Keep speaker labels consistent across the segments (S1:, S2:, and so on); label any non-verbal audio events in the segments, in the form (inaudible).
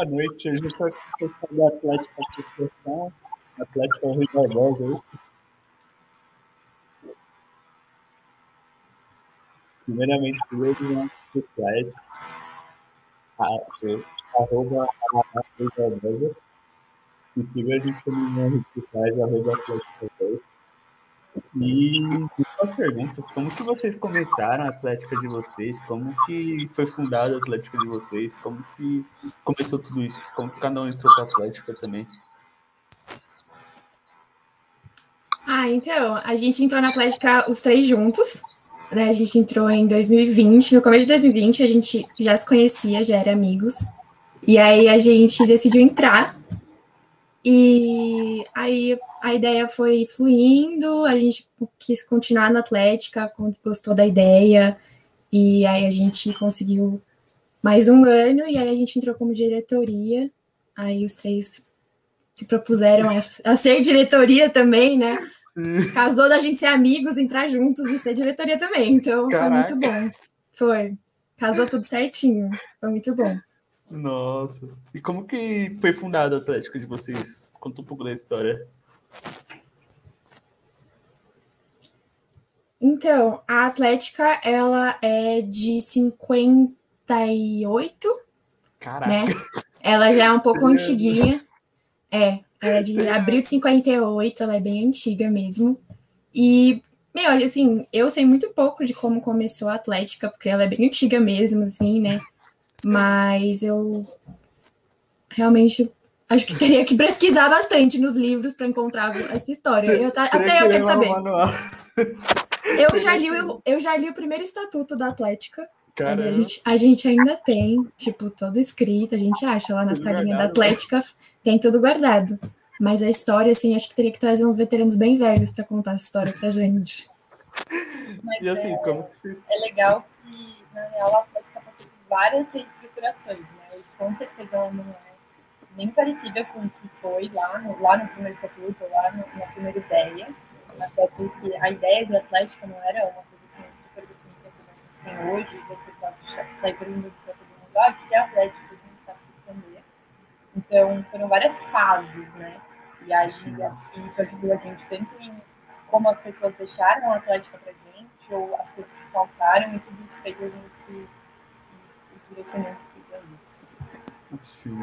S1: boa noite. Hoje eu estou aqui do Atlético Associação, Atlético Rio Barbosa. Primeiramente, siga nas sociais, arroba Rio Barbosa. E siga a gente também nas redes sociais, arroba Atlético. E as perguntas, como que vocês começaram a Atlética de vocês? Como que foi fundada a Atlética de vocês? Como que começou tudo isso? Como que cada um entrou para a Atlética também?
S2: Ah, então, a gente entrou na Atlética os três juntos, né? A gente entrou em 2020, no começo de 2020 a gente já se conhecia, já era amigos. E aí a gente decidiu entrar e aí a ideia foi fluindo, a gente quis continuar na Atlética, gostou da ideia, e aí a gente conseguiu mais um ano, e aí a gente entrou como diretoria. Aí os três se propuseram a, ser diretoria também, né? Sim. Casou da gente ser amigos, entrar juntos e ser diretoria também. Então Caraca. foi muito bom. Foi. Casou tudo certinho. Foi muito bom.
S1: Nossa. E como que foi fundado o Atlético de vocês? Conta um pouco da história.
S2: Então, a Atlética, ela é de 58. Caraca. Né? Ela já é um pouco (laughs) antiguinha. É, ela é de abril de 58, ela é bem antiga mesmo. E, meu, assim, eu sei muito pouco de como começou a Atlética, porque ela é bem antiga mesmo, assim, né? Mas eu realmente acho que teria que pesquisar bastante nos livros para encontrar essa história. Eu, até eu quero saber. Eu já, li, eu, eu já li o primeiro estatuto da Atlética. A gente, a gente ainda tem, tipo, todo escrito, a gente acha lá na salinha da Atlética, tem tudo guardado. Mas a história, assim, acho que teria que trazer uns veteranos bem velhos para contar essa história pra gente.
S3: Mas e assim, é, como que vocês... É legal que, na real, a Atlética várias reestruturações, né? E com certeza ela não é nem parecida com o que foi lá no, lá no primeiro estatuto, lá no, na primeira ideia, até porque a ideia do Atlético não era uma coisa assim super definida como a gente tem hoje, você pode sair um para todo mundo, ah, que é Atlético, a gente sabe responder. Então, foram várias fases, né? E aí, isso ajudou a gente tanto em como as pessoas deixaram a Atlética pra gente, ou as coisas que faltaram, e tudo isso fez a gente
S1: Sim.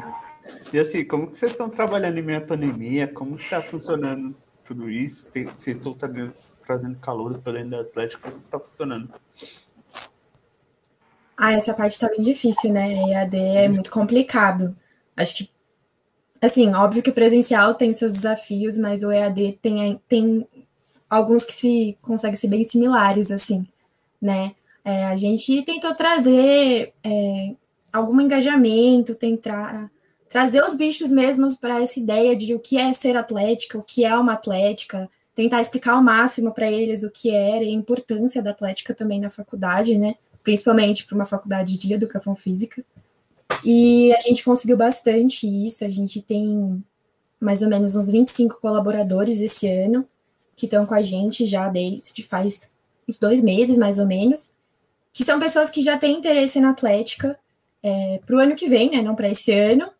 S1: E assim, como que vocês estão trabalhando em meio à pandemia? Como está funcionando tudo isso? Tem, vocês estão trazendo, trazendo calores para dentro do Atlético? Como está funcionando?
S2: Ah, essa parte está bem difícil, né? EAD é muito complicado. Acho que, assim, óbvio que o presencial tem seus desafios, mas o EAD tem, tem alguns que se conseguem ser bem similares, assim, né? É, a gente tentou trazer é, algum engajamento, tentar trazer os bichos mesmos para essa ideia de o que é ser atlética, o que é uma atlética, tentar explicar ao máximo para eles o que era e a importância da atlética também na faculdade, né? Principalmente para uma faculdade de educação física. E a gente conseguiu bastante isso, a gente tem mais ou menos uns 25 colaboradores esse ano que estão com a gente já desde faz uns dois meses, mais ou menos, que são pessoas que já têm interesse na atlética é, para o ano que vem, né? Não para esse ano,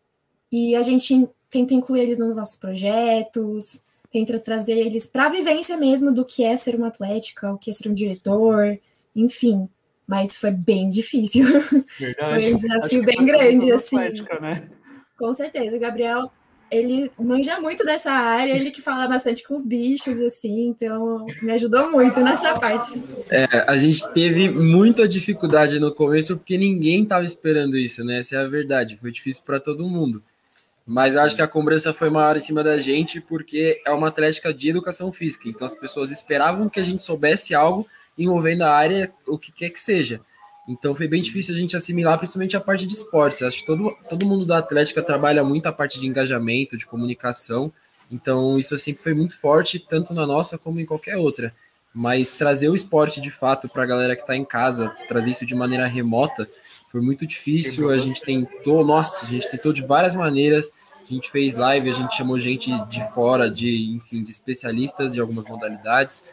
S2: e a gente tenta incluir eles nos nossos projetos, tenta trazer eles para a vivência mesmo do que é ser uma atlética, o que é ser um diretor, enfim. Mas foi bem difícil. (laughs) Verdade. Foi um desafio bem grande, assim. Atlética, né? Com certeza. O Gabriel, ele manja muito dessa área, ele que fala bastante com os bichos, assim, então me ajudou muito nessa parte.
S4: É, a gente teve muita dificuldade no começo porque ninguém estava esperando isso, né? Essa é a verdade. Foi difícil para todo mundo. Mas acho que a cobrança foi maior em cima da gente porque é uma atlética de educação física. Então as pessoas esperavam que a gente soubesse algo envolvendo a área, o que quer que seja. Então foi bem difícil a gente assimilar, principalmente a parte de esportes. Acho que todo, todo mundo da Atlética trabalha muito a parte de engajamento, de comunicação. Então isso sempre foi muito forte, tanto na nossa como em qualquer outra. Mas trazer o esporte de fato para a galera que está em casa, trazer isso de maneira remota, foi muito difícil. A gente tentou, nossa, a gente tentou de várias maneiras. A gente fez live, a gente chamou gente de fora, de enfim, de especialistas de algumas modalidades,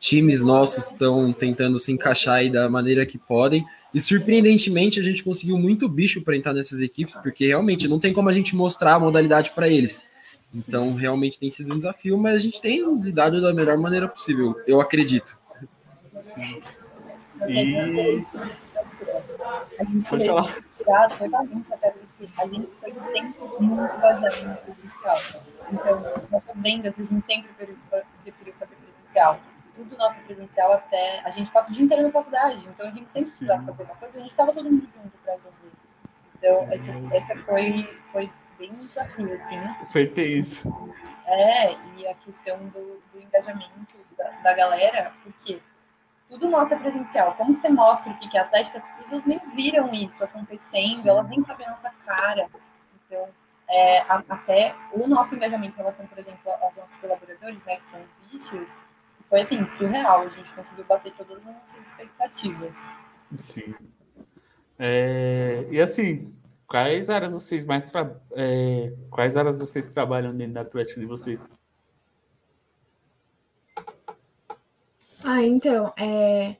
S4: times nossos estão tentando se encaixar aí da maneira que podem. E surpreendentemente a gente conseguiu muito bicho para entrar nessas equipes, porque realmente não tem como a gente mostrar a modalidade para eles. Então realmente tem sido um desafio, mas a gente tem lidado da melhor maneira possível, eu acredito. Sim.
S3: E a gente Pode falar. Tirado, foi bagunça, até porque a gente foi sempre muito baseado no presencial. Então, nossas vendas, a gente sempre preferiu fazer presencial. Tudo nosso presencial até. A gente passa o dia inteiro na faculdade, então a gente sempre precisava fazer uma coisa, a gente estava todo mundo junto para resolver. Então, esse, essa foi, foi bem um desafio, assim. Né?
S1: Foi tenso.
S3: É, e a questão do, do engajamento da, da galera, porque tudo nosso é presencial. Como você mostra o que é Atlética, as pessoas nem viram isso acontecendo, Sim. elas nem sabem a nossa cara. Então, é, até o nosso engajamento em relação, por exemplo, aos nossos colaboradores, né, que são bichos, foi assim, surreal. A gente conseguiu bater todas as nossas expectativas.
S1: Sim. É, e assim, quais áreas vocês mais tra... É, quais áreas vocês trabalham dentro da Atlética de vocês?
S2: Ah, então, é...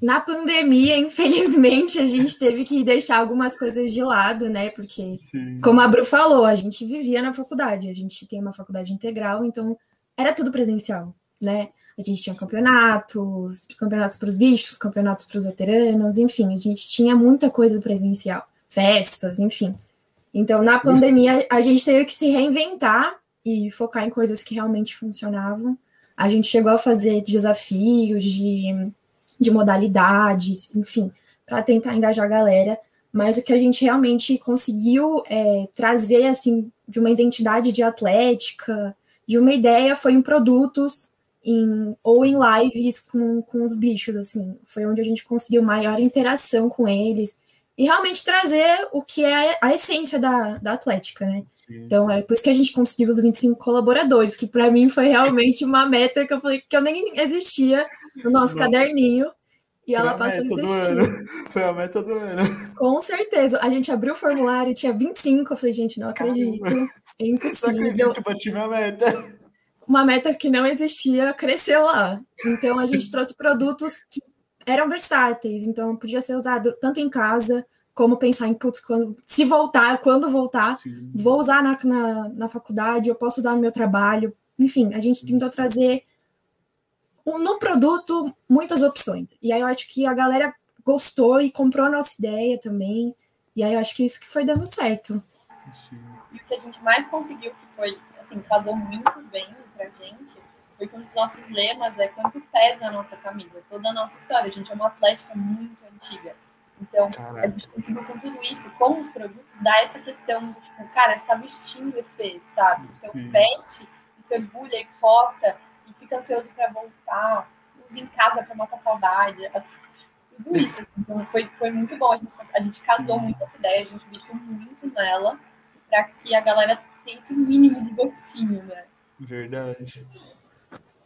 S2: na pandemia, infelizmente, a gente teve que deixar algumas coisas de lado, né? Porque, Sim. como a Bru falou, a gente vivia na faculdade, a gente tem uma faculdade integral, então era tudo presencial, né? A gente tinha campeonatos, campeonatos para os bichos, campeonatos para os veteranos, enfim, a gente tinha muita coisa presencial, festas, enfim. Então, na pandemia, a gente teve que se reinventar e focar em coisas que realmente funcionavam. A gente chegou a fazer desafios de, de modalidades, enfim, para tentar engajar a galera, mas o que a gente realmente conseguiu é, trazer, assim, de uma identidade de atlética, de uma ideia, foi em produtos em, ou em lives com, com os bichos, assim. Foi onde a gente conseguiu maior interação com eles, e realmente trazer o que é a essência da, da Atlética, né? Sim. Então é por isso que a gente conseguiu os 25 colaboradores, que para mim foi realmente uma meta que eu falei que eu nem existia no nosso Não. caderninho. E foi ela passou a existir. (laughs)
S1: Foi a meta do ano.
S2: Com certeza. A gente abriu o formulário e tinha 25. Eu falei, gente, não acredito. É impossível. Não acredito,
S1: bati minha meta.
S2: Uma meta que não existia cresceu lá. Então a gente trouxe produtos que eram versáteis, então podia ser usado tanto em casa como pensar em putz, quando, se voltar, quando voltar, Sim. vou usar na, na, na, faculdade, eu posso usar no meu trabalho. Enfim, a gente tentou trazer no produto muitas opções. E aí eu acho que a galera gostou e comprou a nossa ideia também. E aí eu acho que isso que foi dando certo.
S3: Sim. E o que a gente mais conseguiu, que foi, assim, casou muito bem pra gente, foi que um dos nossos lemas é quanto pesa a nossa camisa, toda a nossa história. A gente é uma atlética muito antiga. Então, Caraca. a gente conseguiu com tudo isso, com os produtos, dar essa questão, tipo, cara, você tá vestindo EFE, sabe? Você veste se orgulha e posta e fica ansioso para voltar, usa em casa para matar saudade, assim, tudo isso. Então, foi, foi muito bom. A gente, a gente casou Sim. muito essa ideia, a gente vestiu muito nela para que a galera tenha esse mínimo de gostinho, né?
S1: Verdade.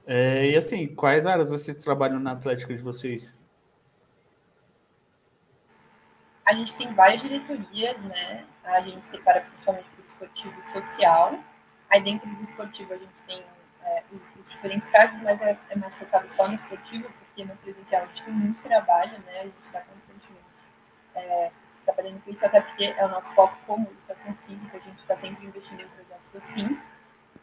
S1: É, e assim, quais áreas vocês trabalham na Atlética de vocês?
S3: A gente tem várias diretorias, né? A gente separa principalmente o esportivo social. Aí dentro do esportivo a gente tem é, os, os, diferentes cargos, mas é, é, mais focado só no esportivo, porque no presencial a gente tem muito trabalho, né? A gente está constantemente é, trabalhando com isso, até porque é o nosso foco como educação física, a gente está sempre investindo em projetos assim.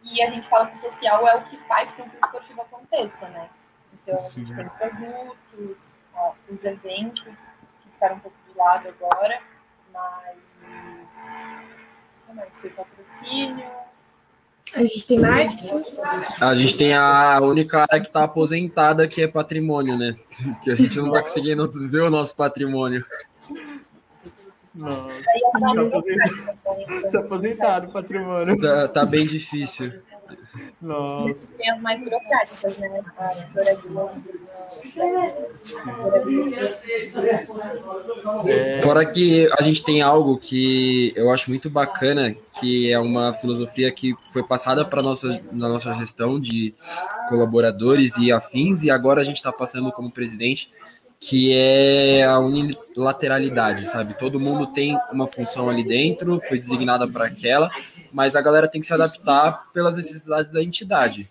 S3: E a gente fala que o social é o que faz com que o esportivo aconteça, né? Então, Sim. a gente tem produto, ó, os eventos, que ficaram um pouco de lado agora, mas. O que mais? Foi patrocínio.
S2: A gente tem marketing.
S4: A gente tem a única área que está aposentada, que é patrimônio, né? (laughs) Que a gente não está conseguindo ver o nosso patrimônio.
S1: Nossa. Tá (laughs) aposentado, tá aposentado o patrimônio.
S4: Tá, tá, bem difícil.
S1: Nossa.
S3: As mais burocráticas, né?
S4: É. Fora que a gente tem algo que eu acho muito bacana, que é uma filosofia que foi passada para nossa na nossa gestão de colaboradores e afins, e agora a gente está passando como presidente, que é a unilateralidade, sabe? Todo mundo tem uma função ali dentro, foi designada para aquela, mas a galera tem que se adaptar pelas necessidades da entidade.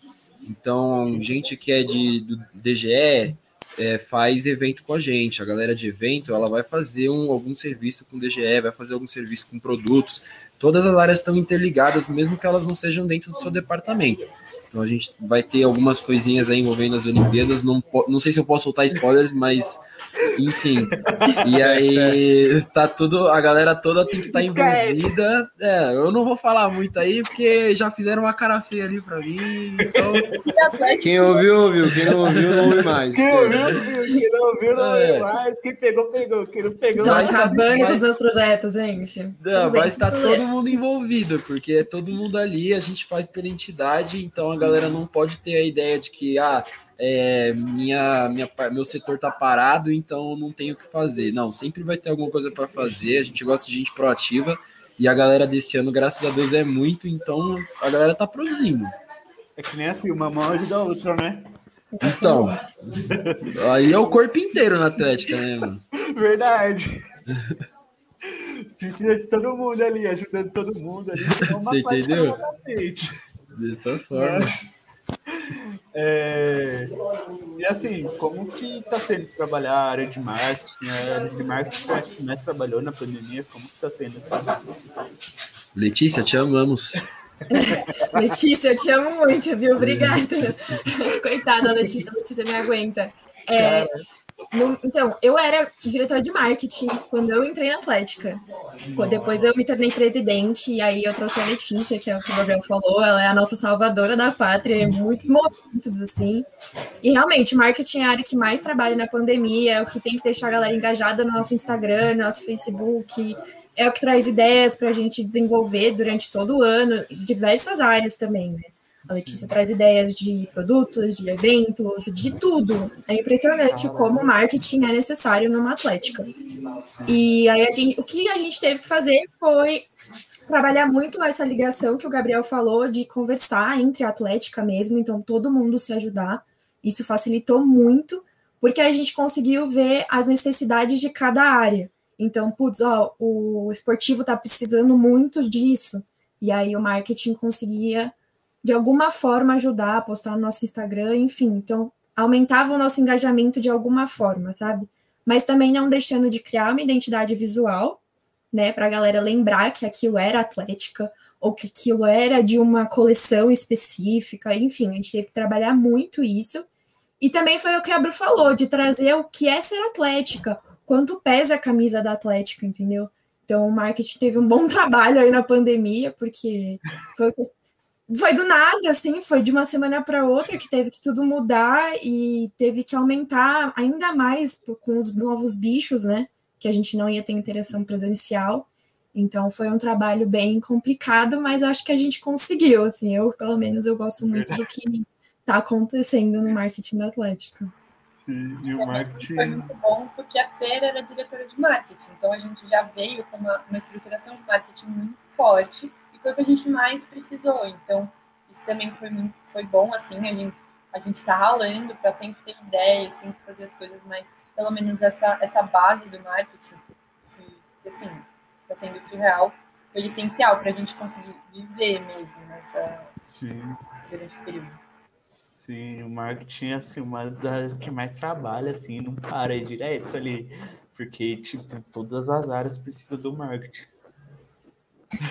S4: Então, gente que é de, do DGE é, faz evento com a gente. A galera de evento ela vai fazer um, algum serviço com DGE, vai fazer algum serviço com produtos. Todas as áreas estão interligadas, mesmo que elas não sejam dentro do seu departamento. Então a gente vai ter algumas coisinhas aí envolvendo as Olimpíadas. Não, não sei se eu posso soltar spoilers, mas enfim. E aí tá tudo, a galera toda tem que estar tá envolvida. É, eu não vou falar muito aí, porque já fizeram uma cara feia ali pra mim. Então, quem ouviu, ouviu. Quem não ouviu, não ouve mais.
S1: Quem ouviu, ouviu. Quem não ouviu, não ouve é. mais. Quem pegou, pegou. Quem não pegou,
S2: Tô acabando com os meus projetos, gente.
S4: Não, vai estar todo mundo envolvido, porque é todo mundo ali, a gente faz pela entidade, então a galera não pode ter a ideia de que, ah, é, minha, minha, meu setor tá parado, então não tenho o que fazer. Não, sempre vai ter alguma coisa para fazer. A gente gosta de gente proativa e a galera desse ano, graças a Deus, é muito, então a galera tá produzindo.
S1: É que nem assim, uma mão ajuda a outra, né?
S4: Então, aí é o corpo inteiro na Atlética, né, mano?
S1: Verdade. Precisa de todo mundo ali, ajudando todo mundo ali. (laughs)
S4: Você entendeu? Dessa forma. É.
S1: É, e assim, como que está sendo trabalhar a área de marketing? A área de marketing que mais trabalhou na pandemia? Como que está sendo essa (laughs)
S4: Letícia, te amamos. (laughs)
S2: Letícia, eu te amo muito, viu? Obrigada. Coitada, Letícia, Letícia me aguenta. É, no, então, eu era diretora de marketing quando eu entrei na Atlética. Depois eu me tornei presidente, e aí eu trouxe a Letícia, que é o que o Gabriel falou, ela é a nossa salvadora da pátria em muitos momentos, assim. E realmente, marketing é a área que mais trabalha na pandemia, é o que tem que deixar a galera engajada no nosso Instagram, no nosso Facebook, é o que traz ideias para a gente desenvolver durante todo o ano, diversas áreas também, né? A Letícia traz ideias de produtos, de eventos, de tudo. É impressionante como marketing é necessário numa atlética. E aí gente, o que a gente teve que fazer foi trabalhar muito essa ligação que o Gabriel falou de conversar entre a atlética mesmo, então todo mundo se ajudar. Isso facilitou muito, porque a gente conseguiu ver as necessidades de cada área. Então, putz, ó, o esportivo está precisando muito disso. E aí o marketing conseguia de alguma forma ajudar postar no nosso Instagram, enfim. Então, aumentava o nosso engajamento de alguma forma, sabe? Mas também não deixando de criar uma identidade visual, né, para a galera lembrar que aquilo era atlética ou que aquilo era de uma coleção específica, enfim, a gente teve que trabalhar muito isso. E também foi o que a Bru falou, de trazer o que é ser atlética, quanto pesa a camisa da atlética, entendeu? Então o marketing teve um bom (laughs) trabalho aí na pandemia, porque foi foi do nada, assim, foi de uma semana para outra que teve que tudo mudar e teve que aumentar ainda mais com os novos bichos, né? Que a gente não ia ter interação presencial. Então foi um trabalho bem complicado, mas acho que a gente conseguiu, assim. Eu, pelo menos, eu gosto muito do que está acontecendo no marketing da Atlética.
S1: Sim, e o marketing...
S3: Foi muito bom porque a Feira era diretora de marketing, então a gente já veio com uma, uma estruturação de marketing muito forte foi o que a gente mais precisou. Então, isso também foi, muito, foi bom, assim, a gente a gente está ralando para sempre ter ideias, sempre fazer as coisas, mas pelo menos essa, essa base do marketing, que, que assim, está sendo surreal, foi essencial para a gente conseguir viver mesmo nessa, Sim. durante esse período.
S1: Sim, o marketing é assim, uma das que mais trabalha, assim, não para é direto ali, porque tipo, todas as áreas precisam do marketing.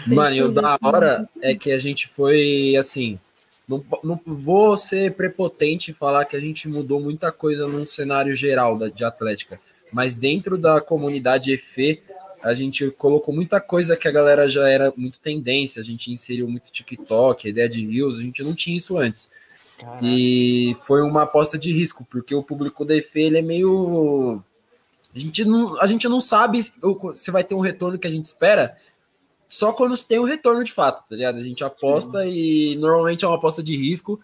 S4: Mano, e o da hora é que a gente foi assim. Não, não vou ser prepotente e falar que a gente mudou muita coisa num cenário geral da, de Atlética, mas dentro da comunidade EFE, a gente colocou muita coisa que a galera já era muito tendência. A gente inseriu muito TikTok, a ideia de Reels, a gente não tinha isso antes. Caraca. E foi uma aposta de risco, porque o público da EFE ele é meio. A gente, não, a gente não sabe se vai ter um retorno que a gente espera, só quando tem um retorno de fato, tá ligado? A gente aposta Sim. e normalmente é uma aposta de risco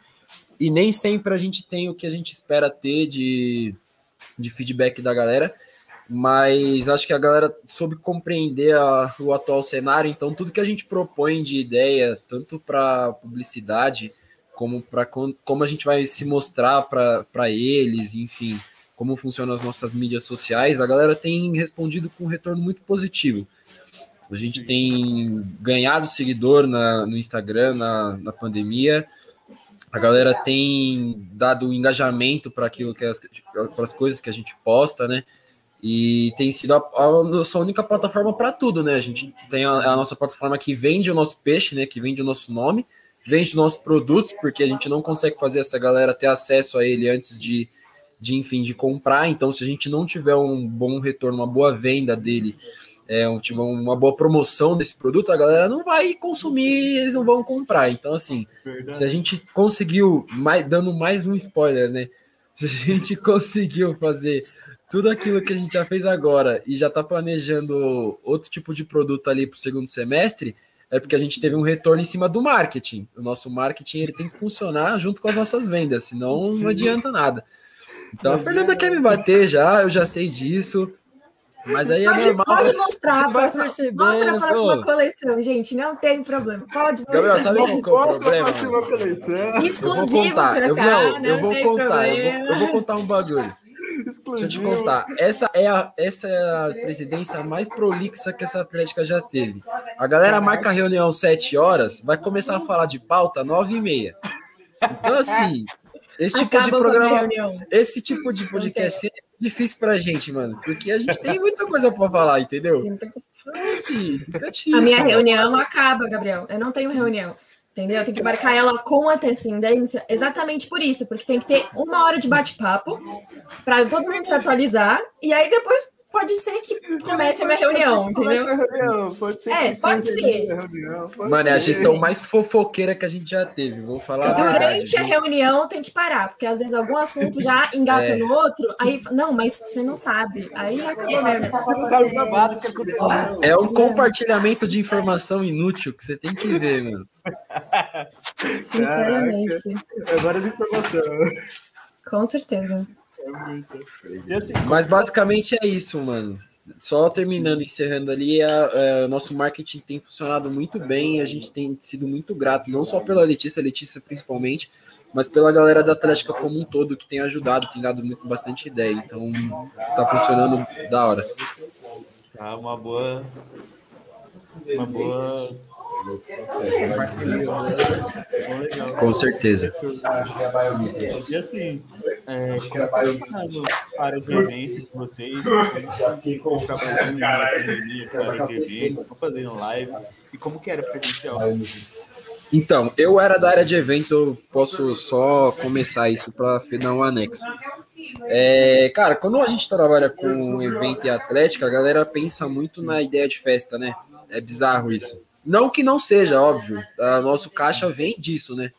S4: e nem sempre a gente tem o que a gente espera ter de, de feedback da galera, mas acho que a galera soube compreender a, o atual cenário, então tudo que a gente propõe de ideia, tanto para publicidade como para como a gente vai se mostrar para eles, enfim, como funcionam as nossas mídias sociais, a galera tem respondido com um retorno muito positivo. A gente tem ganhado seguidor na, no Instagram na, na pandemia. A galera tem dado engajamento para aquilo que as, as coisas que a gente posta, né? E tem sido a, a nossa única plataforma para tudo, né? A gente tem a, a, nossa plataforma que vende o nosso peixe, né? Que vende o nosso nome, vende os nossos produtos, porque a gente não consegue fazer essa galera ter acesso a ele antes de, de enfim, de comprar. Então, se a gente não tiver um bom retorno, uma boa venda dele, é, um, tipo, uma boa promoção desse produto, a galera não vai consumir, eles não vão comprar. Então, assim, Verdade. se a gente conseguiu, mais, dando mais um spoiler, né? Se a gente (laughs) conseguiu fazer tudo aquilo que a gente já fez agora e já está planejando outro tipo de produto ali para o segundo semestre, é porque a gente teve um retorno em cima do marketing. O nosso marketing ele tem que funcionar junto com as nossas vendas, senão Sim. não adianta nada. Então a Fernanda quer me bater já, eu já sei disso. Mas aí é
S2: pode,
S4: é normal.
S2: Pode mostrar, vai perceber. Mostra a próxima coleção, gente. Não tem problema. Pode mostrar. Gabriel,
S4: sabe qual que é o problema?
S2: Exclusivo
S4: eu vou contar. Eu, não, não, eu vou contar. Eu vou, eu vou, contar um bagulho. Deixa eu te contar. Essa é, a, essa é a presidência mais prolixa que essa Atlética já teve. A galera marca a reunião 7 horas, vai começar a falar de pauta 9 e meia. Então, assim, esse tipo Acaba de programa, esse tipo de podcast difícil pra gente, mano, porque a gente tem muita coisa pra falar, entendeu? Então,
S2: assim, a minha reunião acaba, Gabriel. Eu não tenho reunião. Entendeu? Tem que marcar ela com antecedência, exatamente por isso, porque tem que ter uma hora de bate-papo para todo mundo se atualizar, e aí depois pode ser que comece a minha reunião, entendeu? Pode ser. É, pode ser.
S4: Mano, é a gestão mais fofoqueira que a gente já teve, vou falar.
S2: Durante a, a reunião tem que parar, porque às vezes algum assunto já engata é. no outro, aí, não, mas você não sabe. Aí acabou mesmo.
S4: É um compartilhamento de informação inútil que você tem que ver, mano.
S2: Sinceramente.
S1: Agora de informação.
S2: Com certeza.
S4: É assim, Mas basicamente é isso, mano. Só terminando, encerrando ali, o é, nosso marketing tem funcionado muito bem, a gente tem sido muito grato, não só pela Letícia, Letícia principalmente, mas pela galera da Atlética como um todo, que tem ajudado, tem dado muito, bastante ideia. Então, tá funcionando da hora.
S1: Tá, uma boa. Uma boa
S4: com certeza.
S1: E assim, é, como a área de eventos de vocês, trabalhando na pandemia, área de eventos, estão fazendo live, e como que era presencial?
S4: Então, eu era da área de eventos, eu posso só começar isso para dar um anexo. É, cara, quando a gente trabalha com evento e atlética, a galera pensa muito na ideia de festa, né? É bizarro isso. Não que não seja, óbvio. A nosso caixa vem disso, né?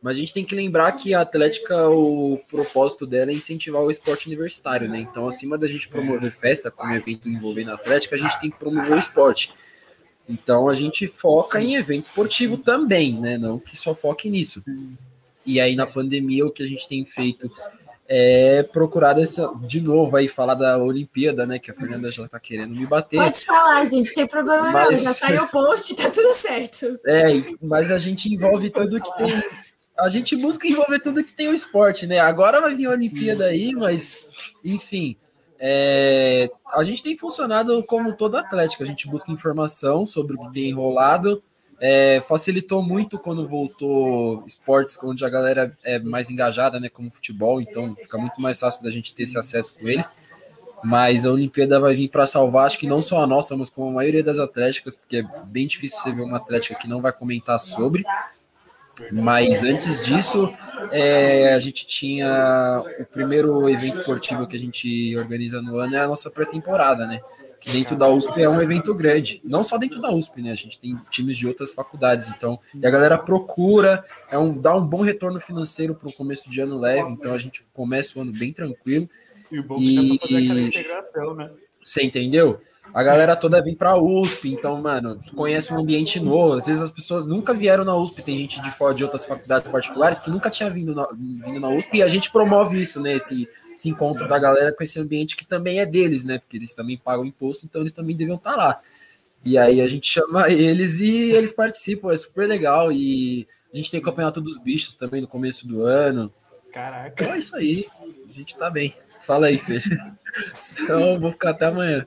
S4: Mas a gente tem que lembrar que a Atlética, o propósito dela é incentivar o esporte universitário, né? Então, acima da gente promover festa como evento envolvendo a Atlética, a gente tem que promover o esporte. Então, a gente foca em evento esportivo também, né? Não que só foque nisso. E aí, na pandemia, o que a gente tem feito é procurar essa, de novo aí falar da Olimpíada, né? Que a Fernanda já tá querendo me bater.
S2: Pode falar, gente, tem problema mas... não, já saiu o post, tá tudo certo.
S4: É, mas a gente envolve tudo que tem. A gente busca envolver tudo que tem o esporte, né? Agora vai vir a Olimpíada aí, mas enfim. É, a gente tem funcionado como toda atlética, a gente busca informação sobre o que tem enrolado, é, facilitou muito quando voltou esportes onde a galera é mais engajada, né, como futebol, então fica muito mais fácil da gente ter esse acesso com eles. Mas a Olimpíada vai vir para salvar, acho que não só a nossa, mas como a maioria das atléticas, porque é bem difícil você ver uma atlética que não vai comentar sobre. Mas antes disso, é, a gente tinha o primeiro evento esportivo que a gente organiza no ano é a nossa pré-temporada, né? Dentro da USP é um evento grande. Não só dentro da USP, né? A gente tem times de outras faculdades. Então, e a galera procura, é um, dá um bom retorno financeiro para o começo de ano leve. Então, a gente começa o ano bem tranquilo.
S1: E o bom que fazer aquela integração, né?
S4: Você entendeu? A galera toda vem para a USP, então, mano, conhece um ambiente novo. Às vezes as pessoas nunca vieram na USP, tem gente de fora de outras faculdades particulares que nunca tinha vindo na, vindo na USP e a gente promove isso, né? Esse, esse encontro da galera com esse ambiente que também é deles, né? Porque eles também pagam imposto, então eles também deviam estar lá. E aí a gente chama eles e eles participam, é super legal. E a gente tem o campeonato dos bichos também no começo do ano.
S1: Caraca.
S4: Então é isso aí. A gente tá bem. Fala aí, Fê. (laughs) Então vou ficar até amanhã.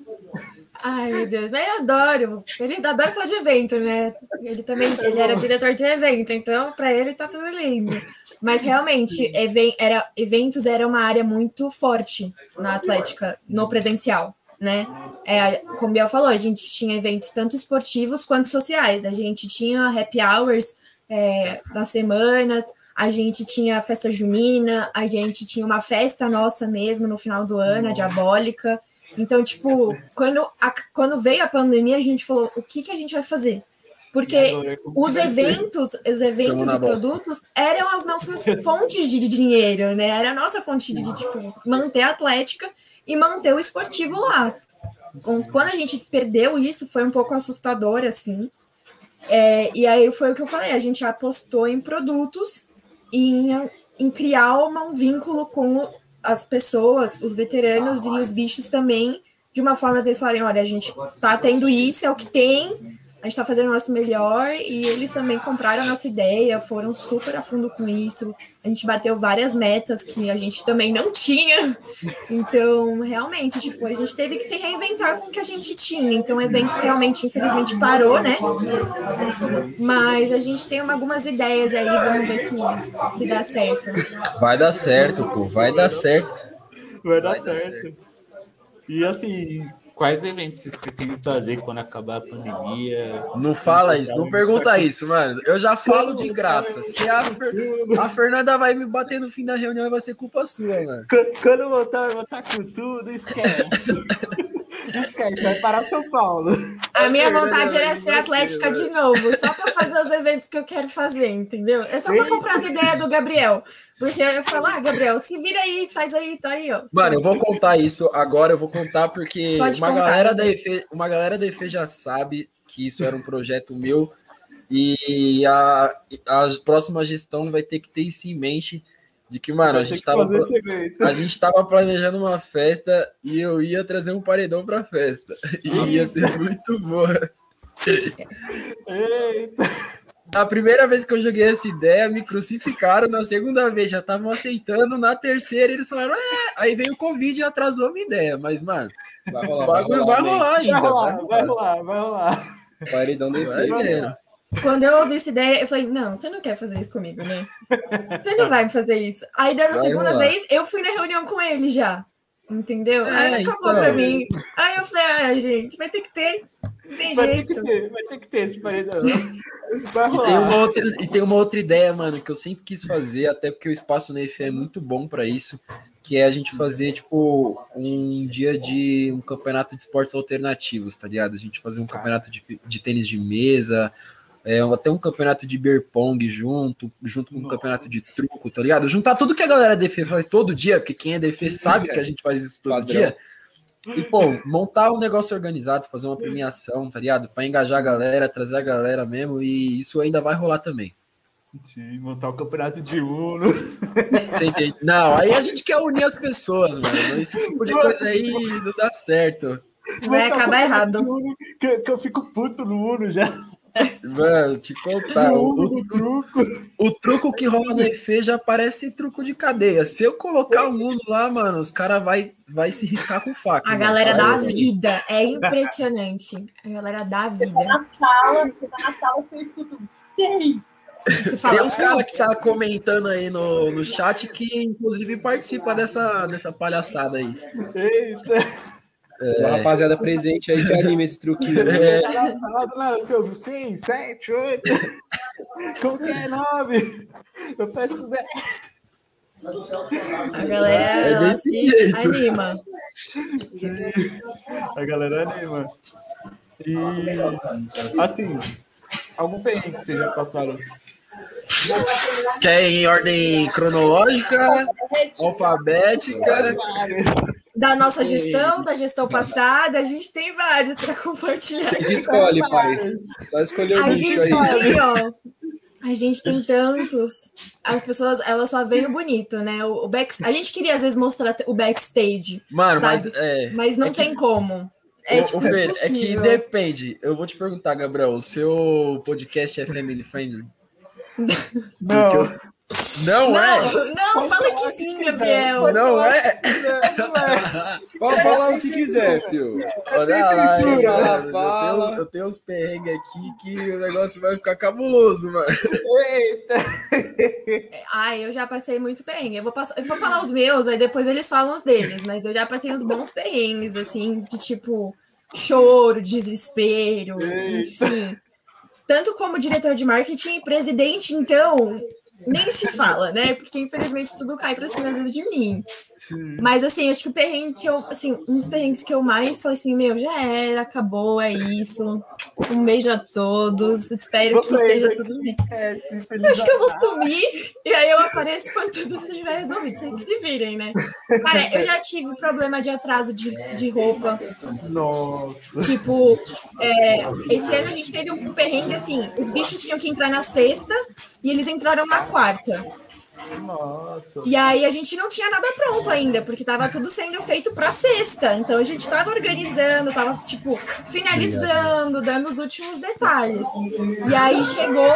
S2: Ai, meu Deus, mas eu adoro. Ele adora falar de evento, né? Ele também ele era diretor de evento, então para ele tá tudo lindo. Mas realmente, era, eventos era uma área muito forte na Atlética, no presencial, né? É, como o Biel falou, a gente tinha eventos tanto esportivos quanto sociais. A gente tinha happy hours é, nas semanas, a gente tinha festa junina, a gente tinha uma festa nossa mesmo no final do ano, a diabólica. Então, tipo, quando, a, quando veio a pandemia, a gente falou: o que, que a gente vai fazer? Porque os eventos, os eventos e produtos eram as nossas fontes de dinheiro, né? Era a nossa fonte de, tipo, manter a atlética e manter o esportivo lá. Quando a gente perdeu isso, foi um pouco assustador, assim. É, e aí foi o que eu falei, a gente apostou em produtos e em, em criar uma, um vínculo com as pessoas, os veteranos e os bichos também, de uma forma eles falarem, olha, a gente tá tendo isso, é o que tem, a gente está fazendo o nosso melhor e eles também compraram a nossa ideia, foram super a fundo com isso. A gente bateu várias metas que a gente também não tinha. Então, realmente, tipo, a gente teve que se reinventar com o que a gente tinha. Então, o evento realmente, infelizmente, parou, né? Mas a gente tem algumas ideias aí, vamos ver se, se dá certo.
S4: Vai dar certo, pô, vai dar certo.
S1: Vai dar, vai certo. dar certo. E assim, quais eventos vocês pretendem fazer quando acabar a pandemia?
S4: Não fala isso, não pergunta isso, mano. Eu já falo de graça. Se a, Fer... a Fernanda vai me bater no fim da reunião, vai ser culpa sua, mano.
S1: Quando voltar, eu vou estar com tudo, esquece. (laughs) Esquece, vai parar São Paulo.
S2: A minha vontade era ser atlética de novo, só para fazer os eventos que eu quero fazer, entendeu? É só para comprar as ideias do Gabriel. Porque eu falo, ah, Gabriel, se vira aí, faz aí, tá aí, ó.
S4: Mano, eu vou contar isso agora, eu vou contar porque Pode uma, contar, galera da EFE, uma galera da EFE já sabe que isso era um projeto meu e a, a próxima gestão vai ter que ter isso em mente de que, mano, a gente, tava, a gente tava planejando uma festa e eu ia trazer um paredão pra festa. Sim. E ia ser muito boa. Eita. A primeira vez que eu joguei essa ideia, me crucificaram. Na segunda vez, já estavam aceitando. Na terceira, eles falaram: é. Aí veio o Covid e atrasou a minha ideda. Mas, mano, vai rolar, vai rolar, vai rolar ainda.
S1: Vai rolar, vai rolar, vai rolar.
S4: Paredão do vai,
S2: quando eu ouvi essa ideia, eu falei, não, você não quer fazer isso comigo, né? Você não vai fazer isso. Aí, da segunda rolar. vez, eu fui na reunião com ele já. Entendeu? É, aí acabou então... pra mim. Aí eu falei, ah, gente, vai ter que ter. Não tem vai jeito.
S1: Ter ter, vai ter que ter esse paredão.
S4: e, tem uma outra, e tem uma outra ideia, mano, que eu sempre quis fazer, até porque o espaço na EFE é muito bom para isso, que é a gente fazer, tipo, um dia de um campeonato de esportes alternativos, tá ligado? A gente fazer um campeonato de, de tênis de mesa, é, até um campeonato de beer pong junto, junto com um campeonato de truco, tá ligado? Juntar tudo que a galera DF faz todo dia, porque quem é DF sabe que a gente faz isso todo Padrão. dia. E, pô, montar um negócio organizado, fazer uma premiação, tá ligado? Pra engajar a galera, trazer a galera mesmo, e isso ainda vai rolar também.
S1: Sim, montar o um campeonato de Uno.
S4: Você entende? Não, aí a gente quer unir as pessoas, mano. Esse tipo de coisa aí não dá certo.
S2: Vai acabar errado.
S1: Que, que eu fico puto no Uno já.
S4: Mano, te contar. O, (laughs) o, truco. o truco que rola no EFE já parece truco de cadeia. Se eu colocar o mundo lá, mano, os caras vai, vai se riscar com faca.
S2: A mano. galera da vida. É impressionante. A galera da vida. Você
S3: tá na sala, você tá na sala que eu escuto seis.
S4: Tem uns caras que tá comentando aí no, no chat que, inclusive, participa dessa, dessa palhaçada aí.
S1: Eita!
S4: É. Uma rapaziada presente aí que anima esse truquinho.
S1: É. Lá, Silvio, sim, sete, oito. Como que é nove? Eu peço dez.
S2: A galera é se anima.
S1: Sim, a galera anima. E assim, algum perrengue que vocês já passaram?
S4: Quer em ordem cronológica, alfabética?
S2: Da nossa gestão, da gestão passada, a gente tem vários para compartilhar. Você
S4: escolhe, pai. Só escolher o a
S2: gente aí. Tem, ó, a gente tem tantos. As pessoas, elas só veem o bonito, né? O, o back, a gente queria às vezes mostrar o backstage.
S4: Mano,
S2: sabe?
S4: mas, é,
S2: mas não
S4: é
S2: tem
S4: que,
S2: como.
S4: É, tipo, Fer, é que depende. Eu vou te perguntar, Gabriel, o seu podcast é family friendly?
S1: Não.
S4: Não, não é?
S2: Não, fala que sim, Gabriel.
S4: Não é? (laughs)
S5: Pode falar o que quiser, filho.
S4: Olha lá, fala, fala. Eu, tenho, eu tenho uns perrengues aqui que o negócio vai ficar cabuloso, mano. Eita!
S2: Ai, eu já passei muito perrengue. Eu vou, passar, eu vou falar os meus, aí depois eles falam os deles, mas eu já passei uns bons perrengues, assim, de tipo choro, desespero, Eita. enfim. Tanto como diretor de marketing e presidente, então, nem se fala, né? Porque infelizmente tudo cai para cima às vezes de mim. Sim. Mas assim, acho que o perrengue que eu, assim, um dos perrengues que eu mais falei assim, meu, já era, acabou, é isso. Um beijo a todos. Espero que esteja tudo bem. É, eu acho que eu vou sumir e aí eu apareço quando tudo estiver resolvido. Vocês que se virem, né? Cara, eu já tive problema de atraso de, de roupa.
S5: Nossa.
S2: Tipo, é, esse ano a gente teve um perrengue assim, os bichos tinham que entrar na sexta e eles entraram na quarta.
S5: Nossa.
S2: E aí a gente não tinha nada pronto ainda, porque estava tudo sendo feito para sexta. Então a gente estava organizando, estava tipo finalizando, dando os últimos detalhes. E aí chegou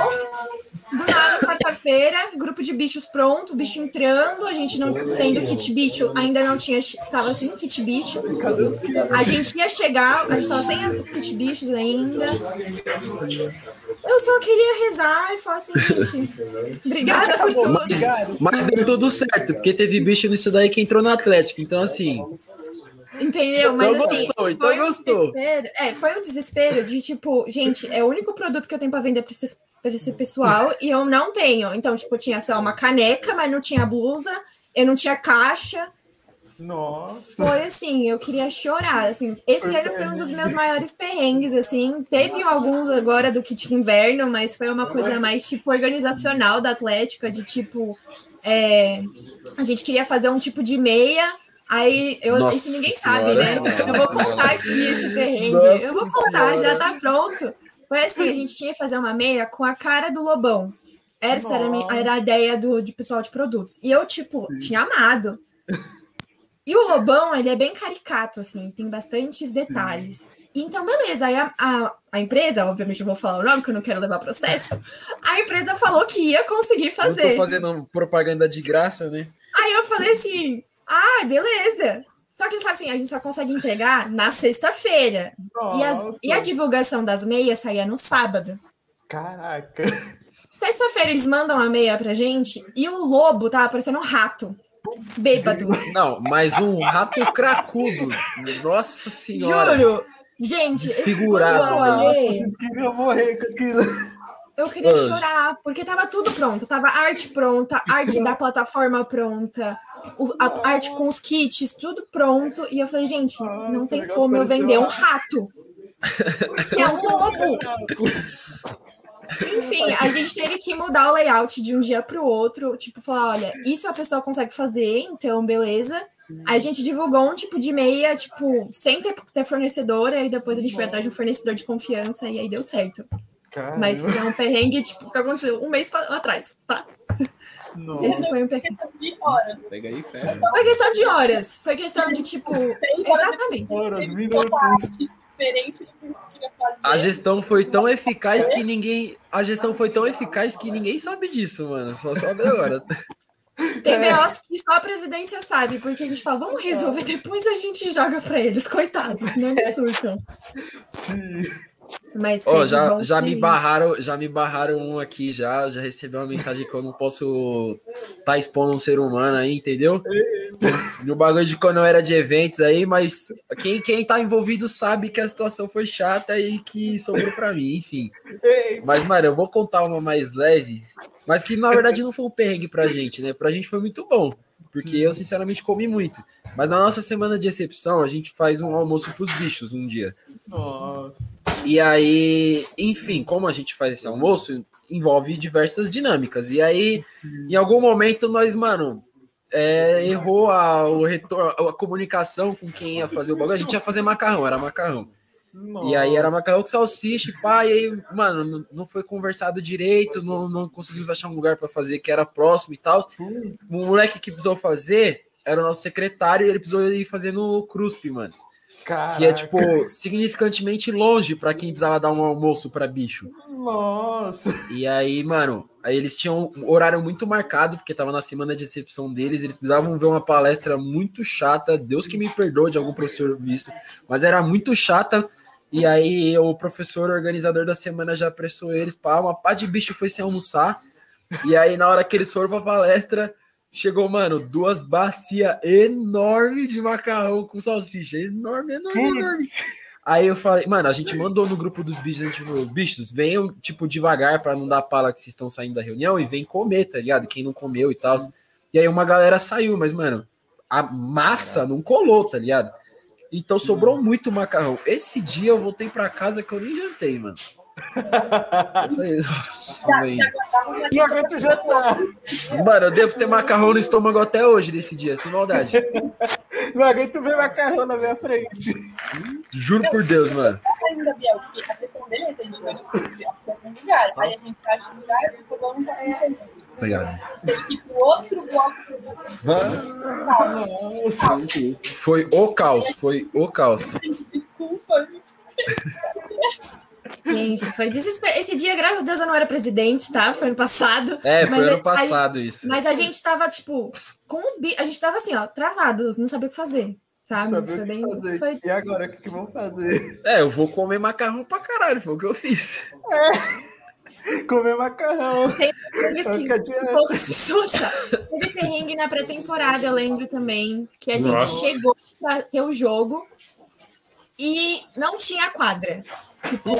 S2: do nada, quarta-feira, grupo de bichos pronto, bicho entrando, a gente não tendo kit bicho, ainda não tinha, tava sem kit bicho. A gente ia chegar, a gente tava sem os kit bichos ainda. Eu só queria rezar e falar assim, gente, obrigada por tudo.
S4: Mas, deu tudo certo, porque teve bicho nisso daí que entrou no Atlético, então assim.
S2: Entendeu? Mas
S4: então
S2: assim,
S4: gostou, então gostou.
S2: Um é, foi um desespero de tipo, gente, é o único produto que eu tenho para vender para esse, pra esse pessoal e eu não tenho. Então, tipo, tinha só uma caneca, mas não tinha blusa, eu não tinha caixa.
S5: Nossa.
S2: Foi assim, eu queria chorar, assim. Esse foi ano foi um dos meus maiores perrengues, assim. Teve alguns agora do kit inverno, mas foi uma coisa mais, tipo, organizacional da Atlética, de tipo... É, a gente queria fazer um tipo de meia Aí, eu, Nossa isso ninguém senhora. sabe, né? Eu vou contar aqui esse perrengue. Nossa eu vou contar, senhora. já tá pronto. Foi assim, a gente tinha que fazer uma meia com a cara do Lobão. Essa era a, minha, era a, ideia do de pessoal de produtos. E eu, tipo, Sim. tinha amado. E o Lobão, ele é bem caricato, assim, tem bastantes detalhes. Então, beleza. Aí a, a, a, empresa, obviamente eu vou falar o nome, porque eu não quero levar processo. A empresa falou que ia conseguir fazer. Eu
S4: tô fazendo propaganda de graça, né?
S2: Aí eu falei assim: ah, beleza. Só que assim, a gente só consegue entregar na sexta-feira. E, e, a divulgação das meias saía no sábado.
S5: Caraca.
S2: Sexta-feira eles mandam a meia pra gente e o lobo tava parecendo um rato. Bêbado.
S4: Não, mas um rato cracudo. Nossa senhora.
S2: Juro. Gente,
S4: desfigurado.
S5: Vocês queriam morrer com aquilo.
S2: Eu queria chorar, porque tava tudo pronto. Tava arte pronta, arte da (laughs) plataforma pronta, o, a arte com os kits, tudo pronto. E eu falei, gente, Nossa, não tem como eu vender um rato. (laughs) é um lobo. Enfim, a gente teve que mudar o layout de um dia para o outro. Tipo, falar: olha, isso a pessoa consegue fazer, então beleza. Aí a gente divulgou um tipo de meia, tipo, sem ter, ter fornecedora, e depois a gente foi atrás de um fornecedor de confiança, e aí deu certo. Caramba. Mas foi um perrengue, tipo, que aconteceu um mês atrás, tá?
S3: Nossa. Esse foi um perrengue. de horas.
S4: Pega aí,
S2: fé. Foi questão de horas. Foi questão de, tipo. Exatamente.
S5: Horas, minutos.
S3: Diferente do que a gente queria fazer.
S4: A gestão foi tão eficaz que ninguém. A gestão foi tão eficaz que ninguém sabe disso, mano. Só sabe agora. (laughs)
S2: Tem BOs que só a presidência sabe, porque a gente fala, vamos resolver, depois a gente joga para eles, coitados, senão eles surtam. Sim. Mas
S4: oh, já, já me barraram, já me barraram um aqui já, já recebi uma mensagem que eu não posso estar tá expondo um ser humano aí, entendeu? No bagulho de quando eu era de eventos aí, mas quem, quem tá envolvido sabe que a situação foi chata e que sobrou para mim, enfim. Mas, mano, eu vou contar uma mais leve, mas que na verdade não foi um perrengue pra gente, né? Pra gente foi muito bom, porque eu sinceramente comi muito. Mas na nossa semana de excepção, a gente faz um almoço pros bichos um dia.
S5: Nossa.
S4: E aí, enfim, como a gente faz esse almoço, envolve diversas dinâmicas. E aí, em algum momento, nós, mano, é, errou a, o retorno, a comunicação com quem ia fazer o bagulho. A gente ia fazer macarrão, era macarrão. Nossa. E aí era macarrão com salsicha pá, e aí, mano, não foi conversado direito, não, não conseguimos achar um lugar para fazer que era próximo e tal. O moleque que precisou fazer era o nosso secretário e ele precisou ir fazer no CRUSP, mano. Caraca. Que é, tipo, significantemente longe para quem precisava dar um almoço para bicho.
S5: Nossa!
S4: E aí, mano, Aí eles tinham um horário muito marcado, porque tava na semana de recepção deles, eles precisavam ver uma palestra muito chata, Deus que me perdoe de algum professor visto, mas era muito chata, e aí o professor organizador da semana já apressou eles, pá, uma pá de bicho foi sem almoçar, e aí na hora que eles foram pra palestra, chegou, mano, duas bacias enormes de macarrão com salsicha, enorme, enorme, enorme. Aí eu falei, mano, a gente mandou no grupo dos bichos, a gente falou, bichos, venham, tipo, devagar para não dar pala que vocês estão saindo da reunião e vem comer, tá ligado? Quem não comeu e tal. E aí uma galera saiu, mas, mano, a massa não colou, tá ligado? Então sobrou muito macarrão. Esse dia eu voltei para casa que eu nem jantei, mano. Eu falei, nossa,
S6: E aguento jantar.
S4: Mano, eu devo ter macarrão no estômago até hoje desse dia, sem maldade.
S6: Não aguento ver macarrão na minha frente.
S4: Juro por Deus, mano.
S3: ainda, Biel, porque a questão dele é que a gente vai lugar. Aí a gente acha um lugar e cada um tá.
S4: Obrigado.
S3: Tem que ir pro outro bloco
S6: Nossa.
S4: Foi o caos, foi o caos.
S3: Desculpa, gente. (laughs)
S2: Gente, foi desespero. Esse dia, graças a Deus, eu não era presidente, tá? Foi ano passado.
S4: É, foi ano
S2: a-
S4: passado isso.
S2: Mas a gente tava, tipo, com os bi... A gente tava assim, ó, travados, não sabia o que fazer. Sabe?
S6: Saber
S2: foi
S6: o que
S2: bem.
S6: fazer.
S2: Foi...
S6: E agora, o que, que vão fazer?
S4: É, eu vou comer macarrão pra caralho, foi o que eu fiz. (laughs)
S6: Comer macarrão.
S2: Tem que poucas pessoas. Teve perrengue na pré-temporada, eu lembro também, que a gente
S4: Nossa.
S2: chegou pra ter o jogo e não tinha quadra. Tipo,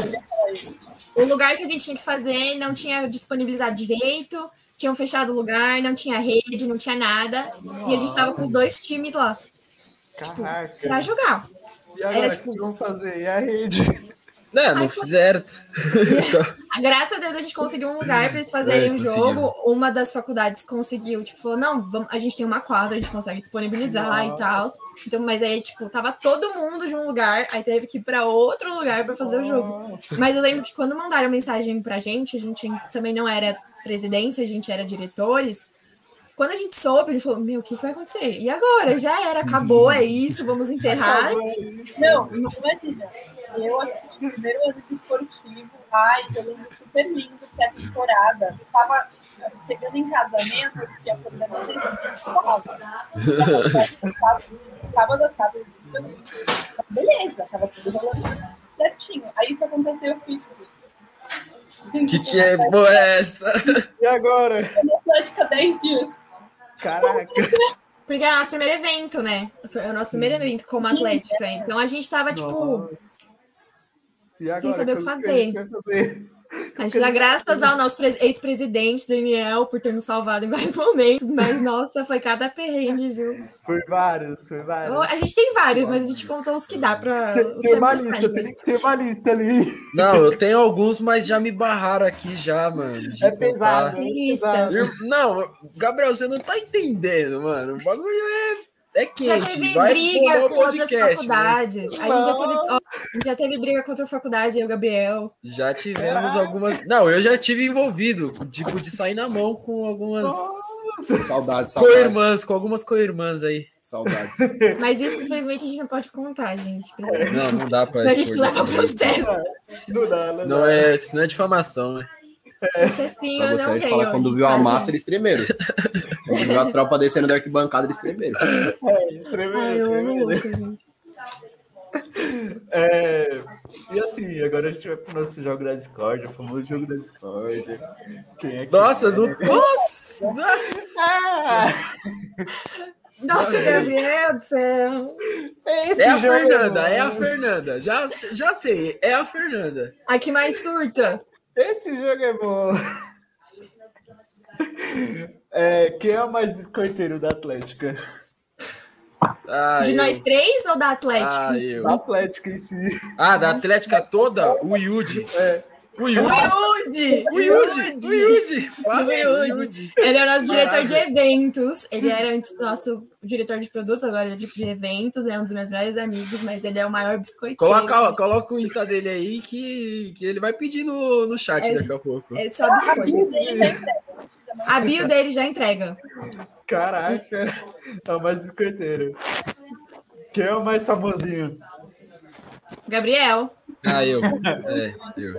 S2: o lugar que a gente tinha que fazer não tinha disponibilizado direito, tinham fechado o lugar, não tinha rede, não tinha nada. E a gente tava com os dois times lá
S6: Caraca.
S2: pra jogar.
S6: E agora,
S2: Era
S6: o que vão fazer? E a rede?
S4: Não, não
S2: Ai,
S4: fizeram. (laughs)
S2: Graças a Deus a gente conseguiu um lugar para eles fazerem
S4: É,
S2: o jogo. Uma das faculdades conseguiu, tipo, falou: não, vamos, a gente tem uma quadra, a gente consegue disponibilizar e tal. Então, mas aí, tipo, tava todo mundo de um lugar, aí teve que ir para outro lugar para fazer o jogo. Mas eu lembro que quando mandaram mensagem pra gente, a gente também não era presidência, a gente era diretores. Quando a gente soube, ele falou: Meu, o que vai acontecer? E agora? Já era, acabou, é isso, vamos enterrar.
S3: Não, imagina. Eu assisti o primeiro ano de esportivo. Ai, eu lembro super lindo que a temporada tava chegando em casamento, eu tinha coordenador de Sábado, sábado, beleza, tava tudo rolando certinho. Aí isso aconteceu, eu fiz. Gente,
S4: Que que é boa é essa?
S6: E agora?
S3: Eu na Atlética 10 dias.
S6: Caraca.
S2: Porque era o nosso primeiro evento, né? Foi o nosso primeiro evento como Atlética. Então a gente tava, tipo,
S6: Nossa. E agora?
S2: sem saber o que fazer.
S6: fazer?
S2: A gente dá graças ao nosso pres- ex-presidente, Daniel, por ter nos salvado em vários (laughs) momentos, mas nossa, foi cada perrengue, viu?
S6: Foi vários, foi vários.
S2: A gente tem vários, mas a gente contou os que dá pra.
S6: Tem, tem uma
S2: é
S6: lista, tem que ter uma lista ali.
S4: Não, eu tenho alguns, mas já me barraram aqui já, mano.
S6: É pesado. é pesado.
S4: Eu- Não, Gabriel, você não tá entendendo, mano. O bagulho é, é
S2: Já
S4: quente.
S2: teve
S4: Vai
S2: briga com outras
S4: podcast, mas
S2: faculdades. A gente, já teve, ó, a gente já teve briga com outra faculdade, eu o Gabriel.
S4: Já tivemos algumas. Não, eu já tive envolvido, tipo, de sair na mão com algumas
S5: Saudades, saudades.
S4: co-irmãs, com algumas co-irmãs aí.
S5: Saudades.
S2: Mas isso, infelizmente, a gente não pode contar, gente. beleza?
S4: Não, não dá pra
S2: Senão a gente leva processo.
S6: Não dá, não
S4: Senão
S6: dá.
S4: é, senão é difamação, né?
S2: Processinho
S5: Só
S2: não
S5: gostaria de falar que quando viu a
S2: tá,
S5: massa,
S2: gente?
S5: eles tremeram. Quando viu a tropa descendo da arquibancada, eles tremeram.
S6: É, tremendo,
S2: Ai, eu amo gente.
S6: É, e assim, agora a gente vai pro nosso jogo da Discord, o famoso jogo da Discord. Quem é que
S4: Nossa,
S6: é?
S4: do. Nossa! nossa.
S6: Ah,
S2: Nossa, Gabriel do céu.
S6: esse
S4: É a Fernanda,
S6: bom.
S4: é a Fernanda. Já, já sei, é a Fernanda.
S2: A que mais surta.
S6: Esse jogo é bom. (laughs) É, quem é o mais biscoiteiro da Atlética?
S4: Ah,
S2: De
S4: eu.
S2: nós três ou da Atlética?
S4: Ah, eu.
S6: Da Atlética em si.
S4: Ah, da Atlética toda? O Yudi.
S6: É.
S4: O. Yudi! O Yudi. O. Yudi.
S2: Ele é o nosso diretor de eventos. Ele era antes nosso diretor de produtos, agora ele é de eventos, é um dos meus melhores amigos, mas ele é o maior biscoiteiro.
S4: Coloca, coloca o Insta dele aí que, que ele vai pedir no, no chat
S2: É-
S4: daqui a pouco.
S2: É só
S3: A
S2: biscoito.
S3: bio dele já entrega. não precisa mais.
S2: A bio dele já entrega.
S6: Caraca, é o mais biscoiteiro. Quem é o mais famosinho?
S2: Gabriel.
S4: Ah, eu. (laughs) É, eu.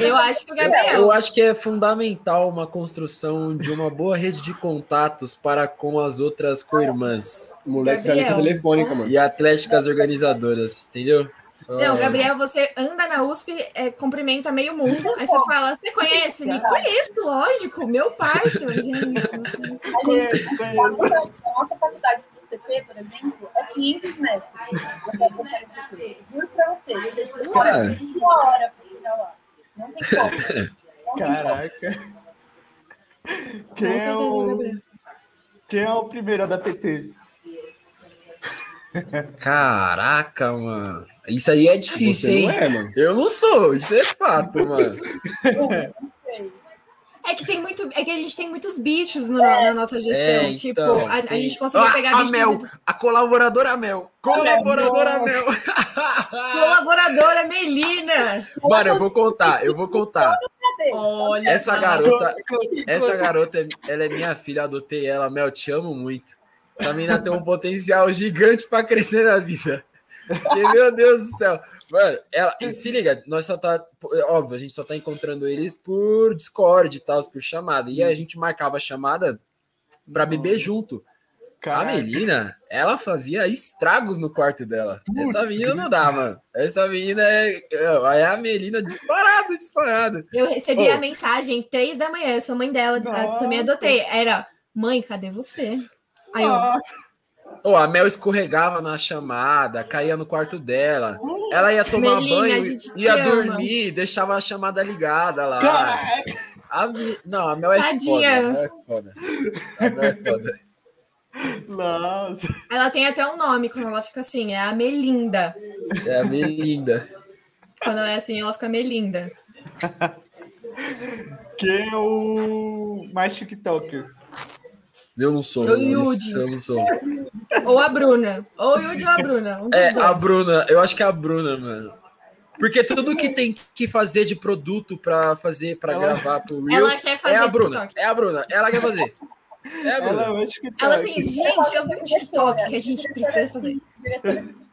S2: Eu acho que o Gabriel.
S4: Eu acho que é fundamental uma construção de uma boa rede de contatos para com as outras co-irmãs.
S5: Moleque telefônica, mano.
S4: E atléticas organizadoras, entendeu?
S2: Só... Não, Gabriel, você anda na USP, é, cumprimenta meio mundo, aí você fala, você conhece? Me conheço, lógico, meu parceiro. (laughs) Gente.
S3: Conheço, conheço. A nossa faculdade CP, por exemplo, é 500 metros. Juro pra você, eu deixo uma hora, uma hora pra chegar lá. Não tem como. Não
S6: Caraca. Quem é, o... Quem é o primeiro da PT?
S4: Caraca, mano. Isso aí é difícil, hein? É, mano. Eu não sou, isso é fato, mano.
S2: É que tem muito, é que a gente tem muitos bichos no, na nossa gestão. É, tipo, então, a, a, gente consegue pegar
S4: a, a Mel, muito... a colaboradora Mel. Colaboradora Mel. (laughs)
S2: colaboradora Melina.
S4: Mano, eu vou contar, eu vou contar. Olha, essa garota, (laughs) essa garota, ela é minha filha, adotei ela, Mel, te amo muito. Essa menina tem um potencial gigante para crescer na vida. Que, meu Deus do céu. Mano, ela, se liga, nós só tá. Óbvio, a gente só tá encontrando eles por Discord e tal, por chamada. E a gente marcava a chamada pra beber junto. Caraca. A Melina, ela fazia estragos no quarto dela. Putz, Essa menina não dá, mano. Essa menina é, é a Melina disparado, disparado.
S2: Eu recebi oh. a mensagem três da manhã, eu sou mãe dela, também adotei. Era, mãe, cadê você? Aí eu,
S4: Oh, a Mel escorregava na chamada, caía no quarto dela. Ela ia tomar Melinha, banho, ia dormir, deixava a chamada ligada lá. A, não, a Mel é Tadinha. foda. A Mel é foda. A Mel é foda.
S6: Nossa.
S2: Ela tem até um nome quando ela fica assim, é a Melinda.
S4: É a Melinda.
S2: Quando ela é assim, ela fica Melinda.
S6: Quem é o mais TikToker?
S4: Eu não sou. Eu, eu não sou.
S2: Ou a Bruna. Ou o Yudi ou a Bruna. Um
S4: é, dois. a Bruna. Eu acho que é a Bruna, mano. Porque tudo que tem que fazer de produto para fazer, para gravar pro
S2: Reels, ela quer fazer
S4: é a Bruna. TikTok. É a Bruna. Ela quer fazer. É a Bruna.
S2: Ela, ela assim, gente, eu vi um TikTok que a gente precisa fazer. Diretora de TikTok.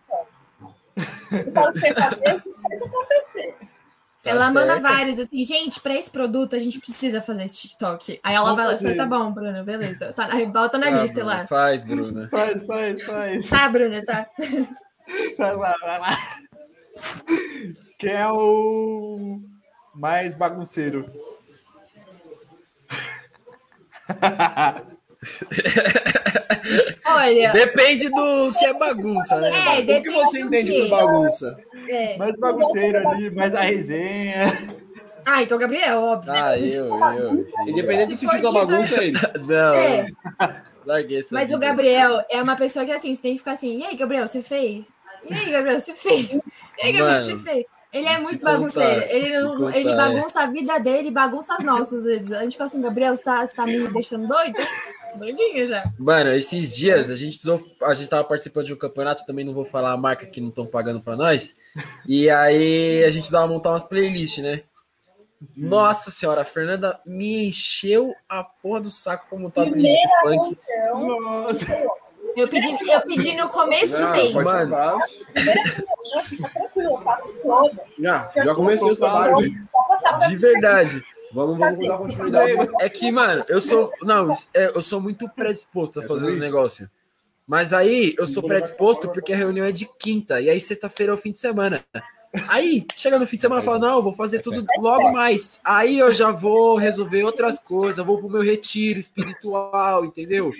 S2: Então, você fazer, faz acontecer. Tá ela certo. manda vários, assim, gente, para esse produto a gente precisa fazer esse TikTok. Aí ela Vou vai lá e fala, tá bom, Bruna, beleza. Tá, aí bota na tá, lista
S4: Bruna,
S2: lá.
S4: Faz, Bruna. (laughs)
S6: Faz, faz, faz.
S2: Tá, Bruna, tá.
S6: Vai lá, vai lá. Quem é o mais bagunceiro?
S2: Olha.
S4: Depende do que é bagunça, né?
S2: É,
S5: o que você entende por bagunça?
S6: É. Mais bagunceiro ali, mais a resenha.
S2: Ah, então Gabriel, óbvio.
S4: Ah, eu, eu.
S5: Independente do sentido da bagunça aí. (laughs)
S4: Não. É. Larguei essa
S2: Mas vida. o Gabriel é uma pessoa que assim, você tem que ficar assim, e aí, Gabriel, você fez? E aí, Gabriel, você fez? (laughs) E aí, Gabriel, Mano, você fez? Ele é muito bagunceiro. Ele, não, ele é. bagunça a vida dele, bagunça as nossas, às vezes. A gente fala assim, Gabriel, você tá, você tá me deixando doido? Doidinho já.
S4: Mano, esses dias a gente precisou. A gente tava participando de um campeonato, também não vou falar a marca que não estão pagando para nós. E aí a gente precisava montar umas playlists, né? Sim. Nossa senhora, a Fernanda me encheu a porra do saco pra montar a playlist de funk.
S6: Nossa.
S2: Eu pedi, eu pedi no começo não, do mês.
S5: Mano. Já, já comecei os trabalhos.
S4: De verdade.
S5: Vamos, vamos dar continuidade.
S4: É que, mano, eu sou. Não, é, eu sou muito predisposto a fazer os negócios. Mas aí eu sou predisposto porque a reunião é de quinta. E aí sexta-feira é o fim de semana. Aí, chega no fim de semana e fala, não, vou fazer tudo logo mais. Aí eu já vou resolver outras coisas, vou pro meu retiro espiritual, entendeu?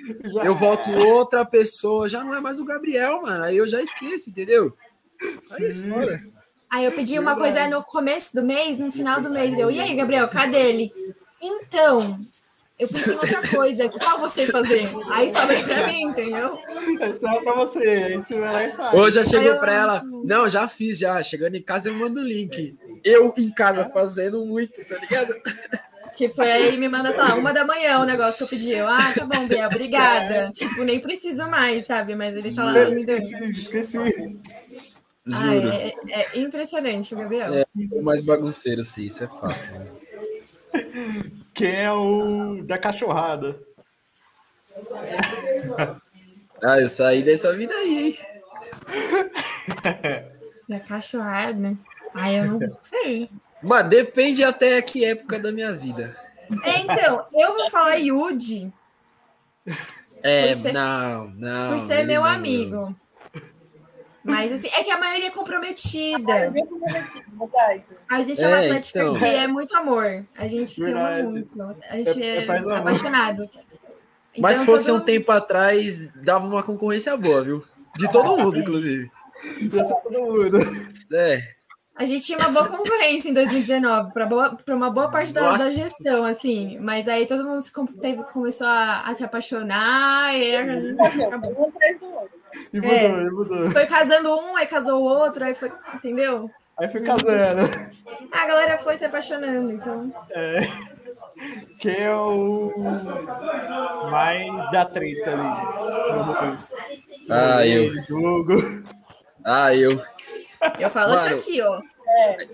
S4: Eu volto outra pessoa, já não é mais o Gabriel, mano. Aí eu já esqueço, entendeu? Aí,
S2: fora. Aí eu pedi uma coisa no começo do mês, no final do mês. Eu, e aí, Gabriel, cadê ele? Então, eu pensei em outra coisa, que tal você fazer? Aí sobra pra mim, entendeu?
S6: É só pra você, aí você vai lá e faz.
S4: Ou já chegou eu... pra ela, não, já fiz, já. Chegando em casa eu mando o link. Eu em casa fazendo muito, tá ligado?
S2: Tipo, aí ele me manda, sei lá, uma da manhã o negócio que eu pedi. Eu, ah, tá bom, Biel, obrigada. Tipo, nem precisa mais, sabe? Mas ele tá lá.
S6: Esqueci, esqueci.
S2: Ah, é, é, impressionante, Gabriel.
S4: É mais bagunceiro, sim, isso é fato. Né? (laughs)
S6: Quem é o da cachorrada? (laughs)
S4: ah, eu saí dessa vida aí, hein? (laughs)
S2: Da cachorrada. Ai, eu não sei.
S4: Mas depende até que época da minha vida.
S2: É, então, eu vou falar Yudi.
S4: É, ser, não, não.
S2: Por ser meu não, amigo. Não. Mas assim, é que a maioria é comprometida. A, a gente é, uma Atlética então. que é muito amor. A gente se ama muito. A gente é, é, é apaixonados.
S4: Então, Mas se fosse todo... um tempo atrás, dava uma concorrência boa, viu? De todo mundo, inclusive.
S6: De todo mundo.
S4: É.
S2: A gente tinha uma boa concorrência em 2019 para uma boa parte da, da, gestão, assim. Mas aí todo mundo se, teve, começou a, a, se apaixonar e acabou.
S6: E mudou, é. e mudou.
S2: Foi casando um, aí casou o outro, aí foi, entendeu?
S6: Aí foi casando.
S2: A galera foi se apaixonando, então.
S6: É. Quem é o mais da treta ali?
S4: Ah, eu.
S6: Jogo.
S4: Ah, eu.
S2: Eu falo Mano, isso aqui, ó.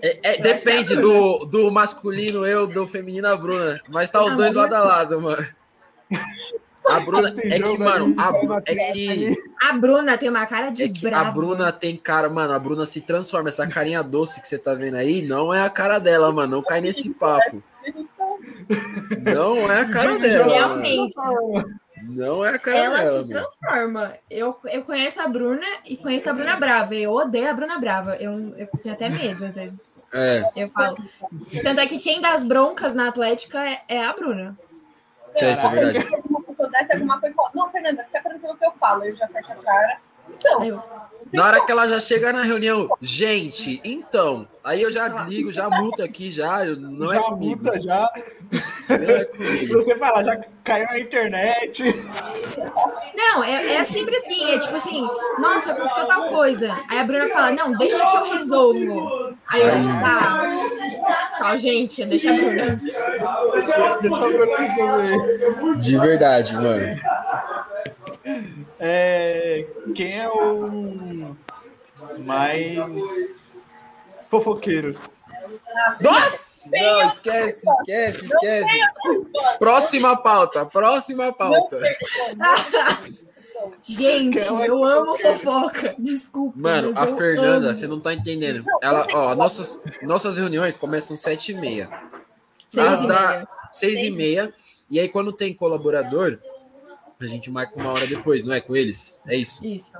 S4: É, é, depende do, do masculino eu, do feminino a Bruna. Mas tá os dois lado a lado, mano. A Bruna é que, mano, a, é que.
S2: A Bruna tem uma cara de
S4: é
S2: brava.
S4: A Bruna tem cara, mano, a Bruna se transforma. Essa carinha doce que você tá vendo aí não é a cara dela, mano. Não cai nesse papo. Não é a cara dela.
S2: Realmente.
S4: Não é a cara
S2: Ela
S4: dela,
S2: se transforma. Eu, eu conheço a Bruna e conheço a Bruna Brava. Eu odeio a Bruna Brava. Eu, eu tenho até medo, às vezes.
S4: É.
S2: Eu falo. Tanto é que quem dá as broncas na Atlética é, é a Bruna.
S4: É, isso é verdade.
S3: Eu alguma coisa, não, Fernanda, fica tranquilo que eu falo. Eu já fecho a cara. Então, eu...
S4: Na hora que ela já chega na reunião, gente, então, aí eu já desligo, já multa aqui, já, não é já é comigo.
S6: Multa, já. É comigo. Você fala, já caiu na internet.
S2: Não, é, é sempre assim, é tipo assim, nossa, aconteceu tal coisa. Aí a Bruna fala, não, deixa que eu resolvo. Aí eu, tá. Fala, gente, deixa a Bruna.
S4: De verdade, mano.
S6: É, quem é o mais fofoqueiro?
S4: Nossa! Não, esquece, esquece, esquece. Próxima pauta, próxima pauta.
S2: Gente, eu amo fofoca. Desculpa.
S4: Mano, a Fernanda, amo. você não tá entendendo. Ela, ó, nossas, nossas reuniões começam sete e meia.
S2: Seis e meia.
S4: Seis e meia. E aí, quando tem colaborador, a gente marca uma hora depois, não é? Com eles? É isso?
S2: Isso.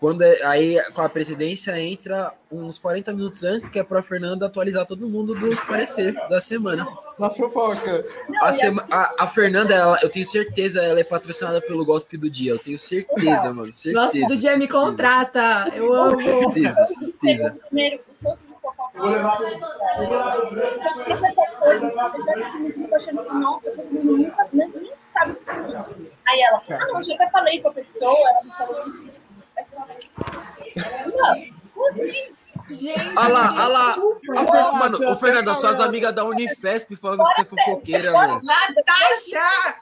S4: Quando é, aí com a presidência entra uns 40 minutos antes, que é para a Fernanda atualizar todo mundo dos parecer da semana.
S6: Na fofoca.
S4: A, sema, a, a, Fernanda, ela, eu tenho certeza, ela é patrocinada pelo Gospe do Dia. Eu tenho certeza, mano. Certeza,
S2: Gospe do Dia me contrata. Eu amo.
S4: Certeza, certeza. Primeiro, Vou levar.
S3: achando que, nossa, nunca, nem sabe Aí ela, ah, não, eu até falei com a pessoa, ela me falou isso.
S2: Gente,
S4: olha lá, olha lá. Mano, ô Fernanda, suas amigas da Unifesp falando que você é fofoqueira, mano.
S2: Natasha!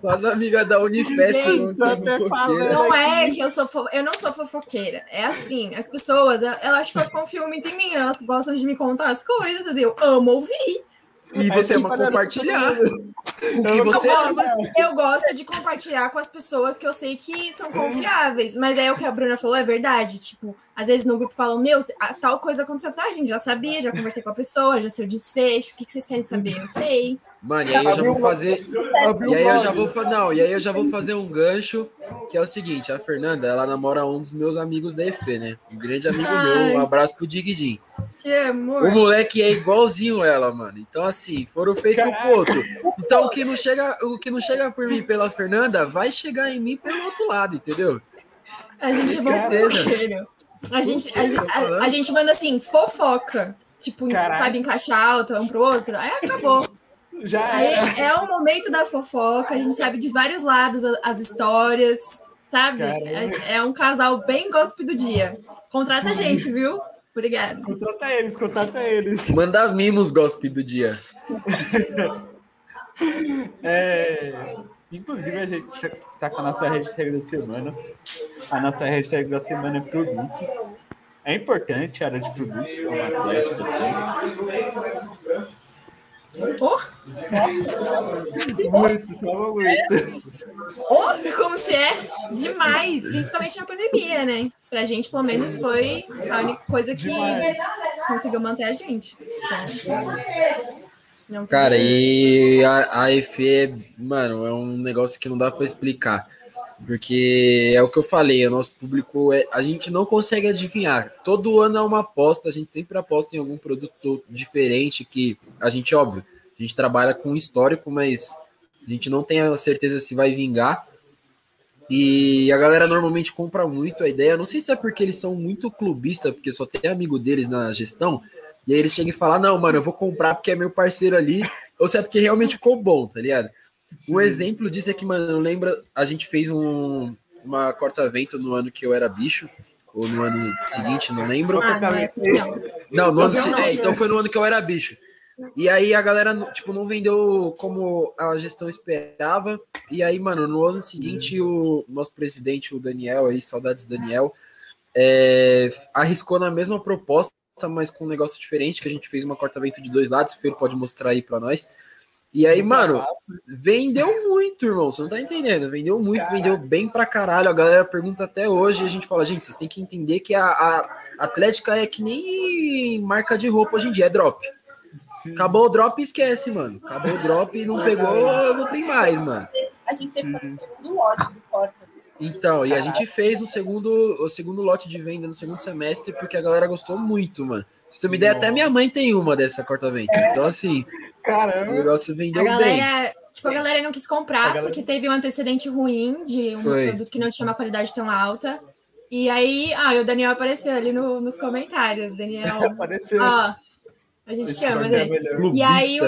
S4: Suas amigas da Unifesp falando que você é fofoqueira.
S2: Não é que eu sou fo... eu não sou fofoqueira. É assim, as pessoas, eu acho que elas confiam muito em mim, elas gostam de me contar as coisas, eu amo ouvir.
S4: E você ama compartilhar. O que você ama.
S2: Eu gosto de compartilhar com as pessoas que eu sei que são confiáveis. Mas é o que a Bruna falou, é verdade. Tipo, às vezes no grupo falam, meu, tal coisa aconteceu. Ah, gente, já sabia, já conversei com a pessoa, já sei o desfecho. O que vocês querem saber? Eu sei.
S4: Mano, e aí eu já vou fazer. E aí eu já vou Não, e aí eu já vou fazer um gancho, que é o seguinte: a Fernanda, ela namora um dos meus amigos da EFE, né? Um grande amigo Ai. meu. Um abraço pro Digidin.
S2: Que amor.
S4: O moleque é igualzinho ela, mano. Então, assim, foram feitos o outro. Então, o que, não chega, o que não chega por mim pela Fernanda, vai chegar em mim pelo outro lado, entendeu?
S2: A gente é certeza. A gente, a, a, a, gente manda assim, fofoca. Tipo, Caraca. sabe, encaixar alta um pro outro. Aí acabou.
S6: Já
S2: Aí é. é o momento da fofoca, a gente sabe de vários lados as histórias, sabe? É, é, um casal bem gospel do dia. Contrata a gente, viu? Obrigada.
S6: Contrata eles, contrata eles.
S4: Manda mimos gospel do dia.
S6: é, inclusive, a gente está com a nossa hashtag da semana. A nossa hashtag da semana é produtos. É importante a área de produtos para uma atlética, assim.
S2: Oh!
S6: Muito, estava muito.
S2: Oh, como se é demais, principalmente na pandemia, né? Pra gente, pelo menos, foi a única coisa que. conseguiu manter a gente.
S4: Então, Cara, e a, a EFE, mano, é um negócio que não dá para explicar. Porque é o que eu falei, o nosso público, é, a gente não consegue adivinhar. Todo ano é uma aposta, a gente sempre aposta em algum produto diferente que a gente, óbvio, a gente trabalha com histórico, mas a gente não tem a certeza se vai vingar. E a galera normalmente compra muito a ideia. Não sei se é porque eles são muito clubistas, porque só tem amigo deles na gestão. E aí eles chegam e falam: Não, mano, eu vou comprar porque é meu parceiro ali. Ou se é porque realmente ficou bom, tá ligado? Sim. Um exemplo disso é que, mano, lembra, a gente fez um, uma corta-vento no ano que eu era bicho, ou no ano seguinte, não lembro. Ah, não, é não, no ano, é, então foi no ano que eu era bicho. E aí a galera, tipo, não vendeu como a gestão esperava. E aí, mano, no ano seguinte, o nosso presidente, o Daniel, aí, saudades Daniel, é, arriscou na mesma proposta, mas com um negócio diferente, que a gente fez uma corta-vento de dois lados, o Fer pode mostrar aí para nós. E aí, mano, vendeu muito, irmão. Você não tá entendendo. Vendeu muito, Caraca. vendeu bem pra caralho. A galera pergunta até hoje. E a gente fala, gente, vocês têm que entender que a, a Atlética é que nem marca de roupa hoje em dia, é drop. Sim. Acabou o drop e esquece, mano. Acabou o drop e não pegou, não tem mais, mano.
S3: A gente teve que fazer o segundo lote do Porta.
S4: Então, e a gente fez o segundo, o segundo lote de venda no segundo semestre porque a galera gostou muito, mano. Se tu me der, até minha mãe tem uma dessa corta-vento. É. Então, assim, Caramba. o negócio vendeu a
S2: galera,
S4: bem.
S2: Tipo, a galera não quis comprar galera... porque teve um antecedente ruim de um Foi. produto que não tinha uma qualidade tão alta. E aí, ah, o Daniel apareceu ali no, nos comentários. Daniel. (laughs) apareceu. Ó, a gente Esse chama, né? E aí,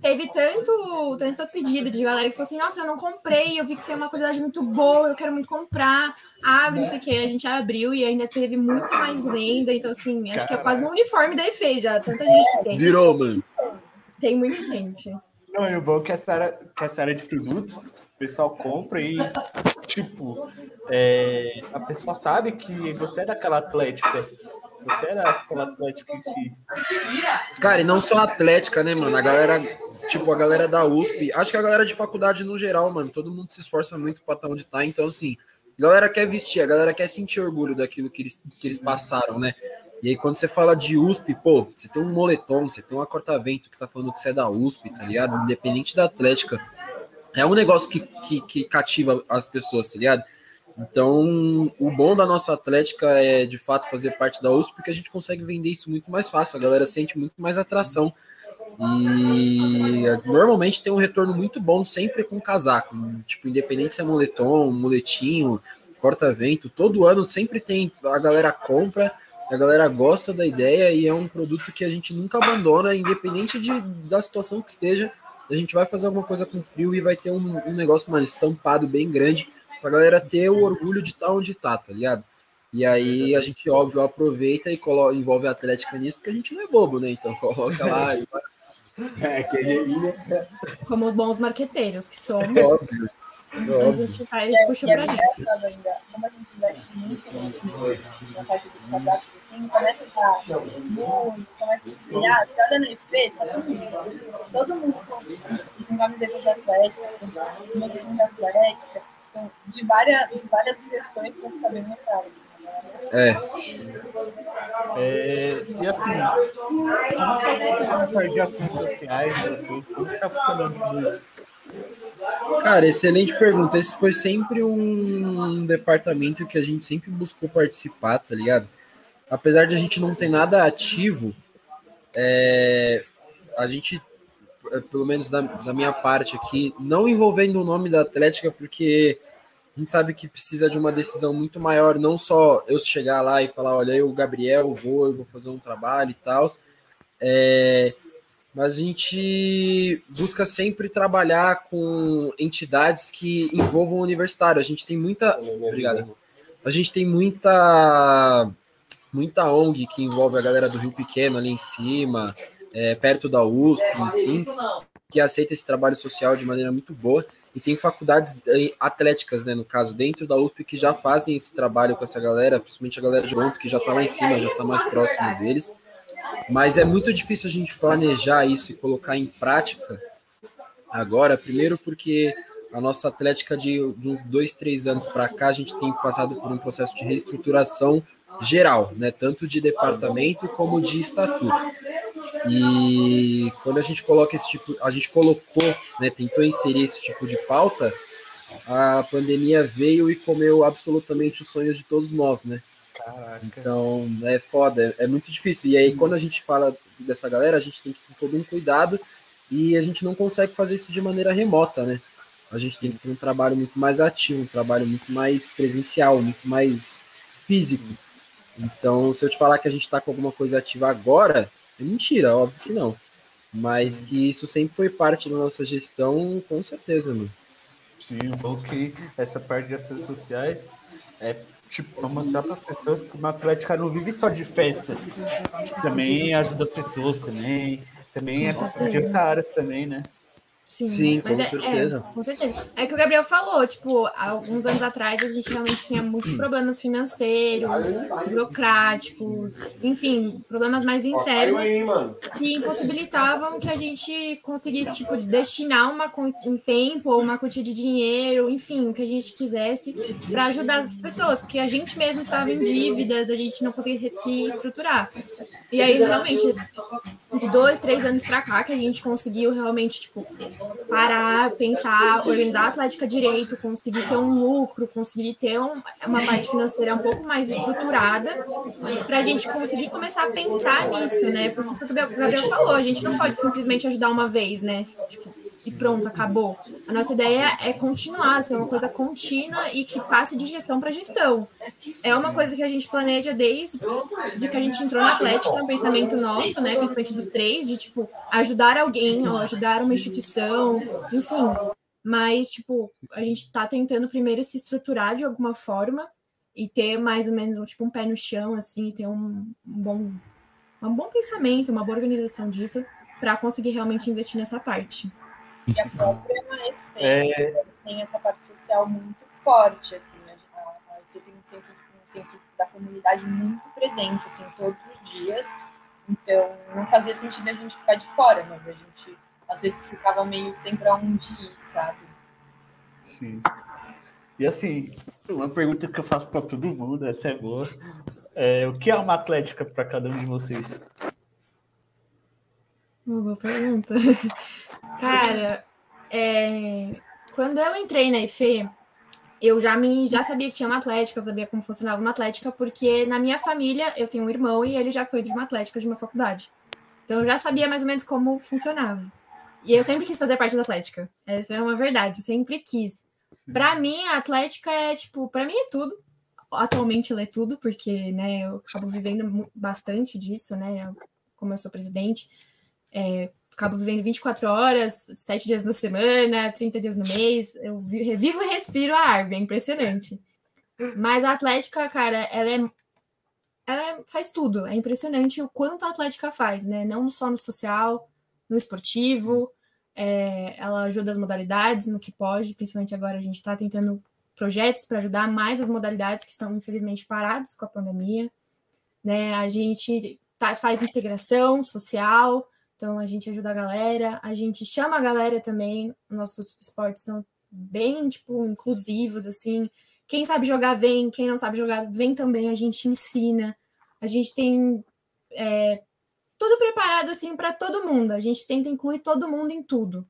S2: teve tanto, tanto pedido de galera que falou assim: Nossa, eu não comprei, eu vi que tem uma qualidade muito boa, eu quero muito comprar. Abre, não sei o que. A gente abriu e ainda teve muito mais venda. Então, assim, acho Caraca. que é quase um uniforme da EFE já. Tanta gente que tem.
S4: Virou, mano.
S2: Tem muita gente.
S6: Não, e o bom é que essa área, que essa área de produtos, o pessoal compra e, tipo, é, a pessoa sabe que você é daquela atlética você era aquela Atlética em si.
S4: Cara, e não só Atlética, né, mano? A galera, tipo, a galera da USP, acho que a galera de faculdade no geral, mano, todo mundo se esforça muito pra estar onde tá, então, assim, a galera quer vestir, a galera quer sentir orgulho daquilo que eles, que eles passaram, né? E aí, quando você fala de USP, pô, você tem um moletom, você tem uma corta-vento que tá falando que você é da USP, tá ligado? Independente da Atlética. É um negócio que, que, que cativa as pessoas, tá ligado? Então, o bom da nossa Atlética é de fato fazer parte da USP, porque a gente consegue vender isso muito mais fácil, a galera sente muito mais atração. E normalmente tem um retorno muito bom sempre com casaco, tipo, independente se é moletom, moletinho, corta-vento, todo ano sempre tem, a galera compra, a galera gosta da ideia e é um produto que a gente nunca abandona, independente de, da situação que esteja. A gente vai fazer alguma coisa com frio e vai ter um, um negócio, mano, estampado bem grande pra galera ter o orgulho de estar tá onde tá, tá ligado? E aí a gente, óbvio, aproveita e coloca, envolve a Atlética nisso, porque a gente não é bobo, né? Então coloca lá e
S2: é, que Como bons marqueteiros que somos. Óbvio. A gente vai e puxa pra gente. Ainda, como a gente investe muito na parte dos cadastros, assim, começa a estar muito, começa a espelhar. Você olha no IP, todo mundo com camisetas da Atlética, com da Atlética de várias, de várias gestões que estão sabendo mercado.
S4: É.
S6: é. E assim, como está funcionando de ações sociais Como está funcionando tudo isso?
S4: Cara, excelente pergunta. Esse foi sempre um departamento que a gente sempre buscou participar, tá ligado? Apesar de a gente não ter nada ativo, é, a gente, pelo menos da, da minha parte aqui, não envolvendo o nome da Atlética, porque a gente sabe que precisa de uma decisão muito maior, não só eu chegar lá e falar, olha, eu, Gabriel, vou, eu vou fazer um trabalho e tal, é, mas a gente busca sempre trabalhar com entidades que envolvam o universitário. A gente tem muita. Obrigado. A gente tem muita muita ONG que envolve a galera do Rio Pequeno ali em cima, é, perto da USP, enfim, que aceita esse trabalho social de maneira muito boa. E tem faculdades eh, atléticas, né, no caso, dentro da USP, que já fazem esse trabalho com essa galera, principalmente a galera de Toronto, que já está lá em cima, já está mais próximo deles. Mas é muito difícil a gente planejar isso e colocar em prática agora, primeiro porque a nossa atlética de, de uns dois, três anos para cá, a gente tem passado por um processo de reestruturação geral, né? Tanto de departamento como de estatuto. E quando a gente coloca esse tipo, a gente colocou, né, tentou inserir esse tipo de pauta, a pandemia veio e comeu absolutamente os sonhos de todos nós, né? Caraca. Então é foda, é, é muito difícil. E aí, quando a gente fala dessa galera, a gente tem que ter todo um cuidado e a gente não consegue fazer isso de maneira remota, né? A gente tem que ter um trabalho muito mais ativo, um trabalho muito mais presencial, muito mais físico. Então, se eu te falar que a gente está com alguma coisa ativa agora, é mentira, óbvio que não. Mas que isso sempre foi parte da nossa gestão, com certeza, mano.
S6: Sim, bom que essa parte das redes sociais é tipo para mostrar para as pessoas que uma atlética não vive só de festa. Também ajuda as pessoas também. Também com é de áreas também, né?
S2: Sim, Sim com é, certeza. É, com certeza. É que o Gabriel falou, tipo, alguns anos atrás a gente realmente tinha muitos problemas financeiros, burocráticos, enfim, problemas mais internos que impossibilitavam que a gente conseguisse, tipo, destinar uma, um tempo ou uma quantia de dinheiro, enfim, o que a gente quisesse para ajudar as pessoas, porque a gente mesmo estava em dívidas, a gente não conseguia se estruturar. E aí, realmente, de dois, três anos para cá, que a gente conseguiu realmente, tipo, parar, pensar, organizar a Atlética direito, conseguir ter um lucro, conseguir ter um, uma parte financeira um pouco mais estruturada, para a gente conseguir começar a pensar nisso, né? Porque o Gabriel falou, a gente não pode simplesmente ajudar uma vez, né? Tipo, e pronto, acabou. A nossa ideia é continuar, ser uma coisa contínua e que passe de gestão para gestão. É uma coisa que a gente planeja desde de que a gente entrou na Atlética, um pensamento nosso, né, principalmente dos três, de tipo ajudar alguém ou ajudar uma instituição, enfim. Mas tipo, a gente está tentando primeiro se estruturar de alguma forma e ter mais ou menos tipo um pé no chão assim, ter um, um bom um bom pensamento, uma boa organização disso para conseguir realmente investir nessa parte.
S3: E a própria é... tem essa parte social muito forte, assim, a, a EFE tem um senso, um senso da comunidade muito presente, assim, todos os dias. Então, não fazia sentido a gente ficar de fora, mas a gente às vezes ficava meio sem para onde ir, sabe?
S6: Sim. E assim, uma pergunta que eu faço para todo mundo, essa é boa. É, o que é uma atlética para cada um de vocês?
S2: Uma boa pergunta. (laughs) Cara, é... quando eu entrei na IFE, eu já me já sabia que tinha uma atlética, sabia como funcionava uma atlética, porque na minha família eu tenho um irmão e ele já foi de uma atlética de uma faculdade. Então eu já sabia mais ou menos como funcionava. E eu sempre quis fazer parte da atlética. Essa é uma verdade, sempre quis. Para mim, a atlética é tipo, para mim é tudo. Atualmente ela é tudo, porque, né, eu acabo vivendo bastante disso, né, como eu sou presidente. É, acabo vivendo 24 horas, 7 dias na semana, 30 dias no mês. Eu vivo e respiro a árvore, é impressionante. Mas a Atlética, cara, ela é. Ela faz tudo. É impressionante o quanto a Atlética faz, né? Não só no social, no esportivo. É, ela ajuda as modalidades no que pode, principalmente agora a gente está tentando projetos para ajudar mais as modalidades que estão infelizmente paradas com a pandemia. Né? A gente tá, faz integração social, então a gente ajuda a galera, a gente chama a galera também. Nossos esportes são bem tipo inclusivos assim. Quem sabe jogar vem, quem não sabe jogar vem também. A gente ensina. A gente tem é, tudo preparado assim para todo mundo. A gente tenta incluir todo mundo em tudo.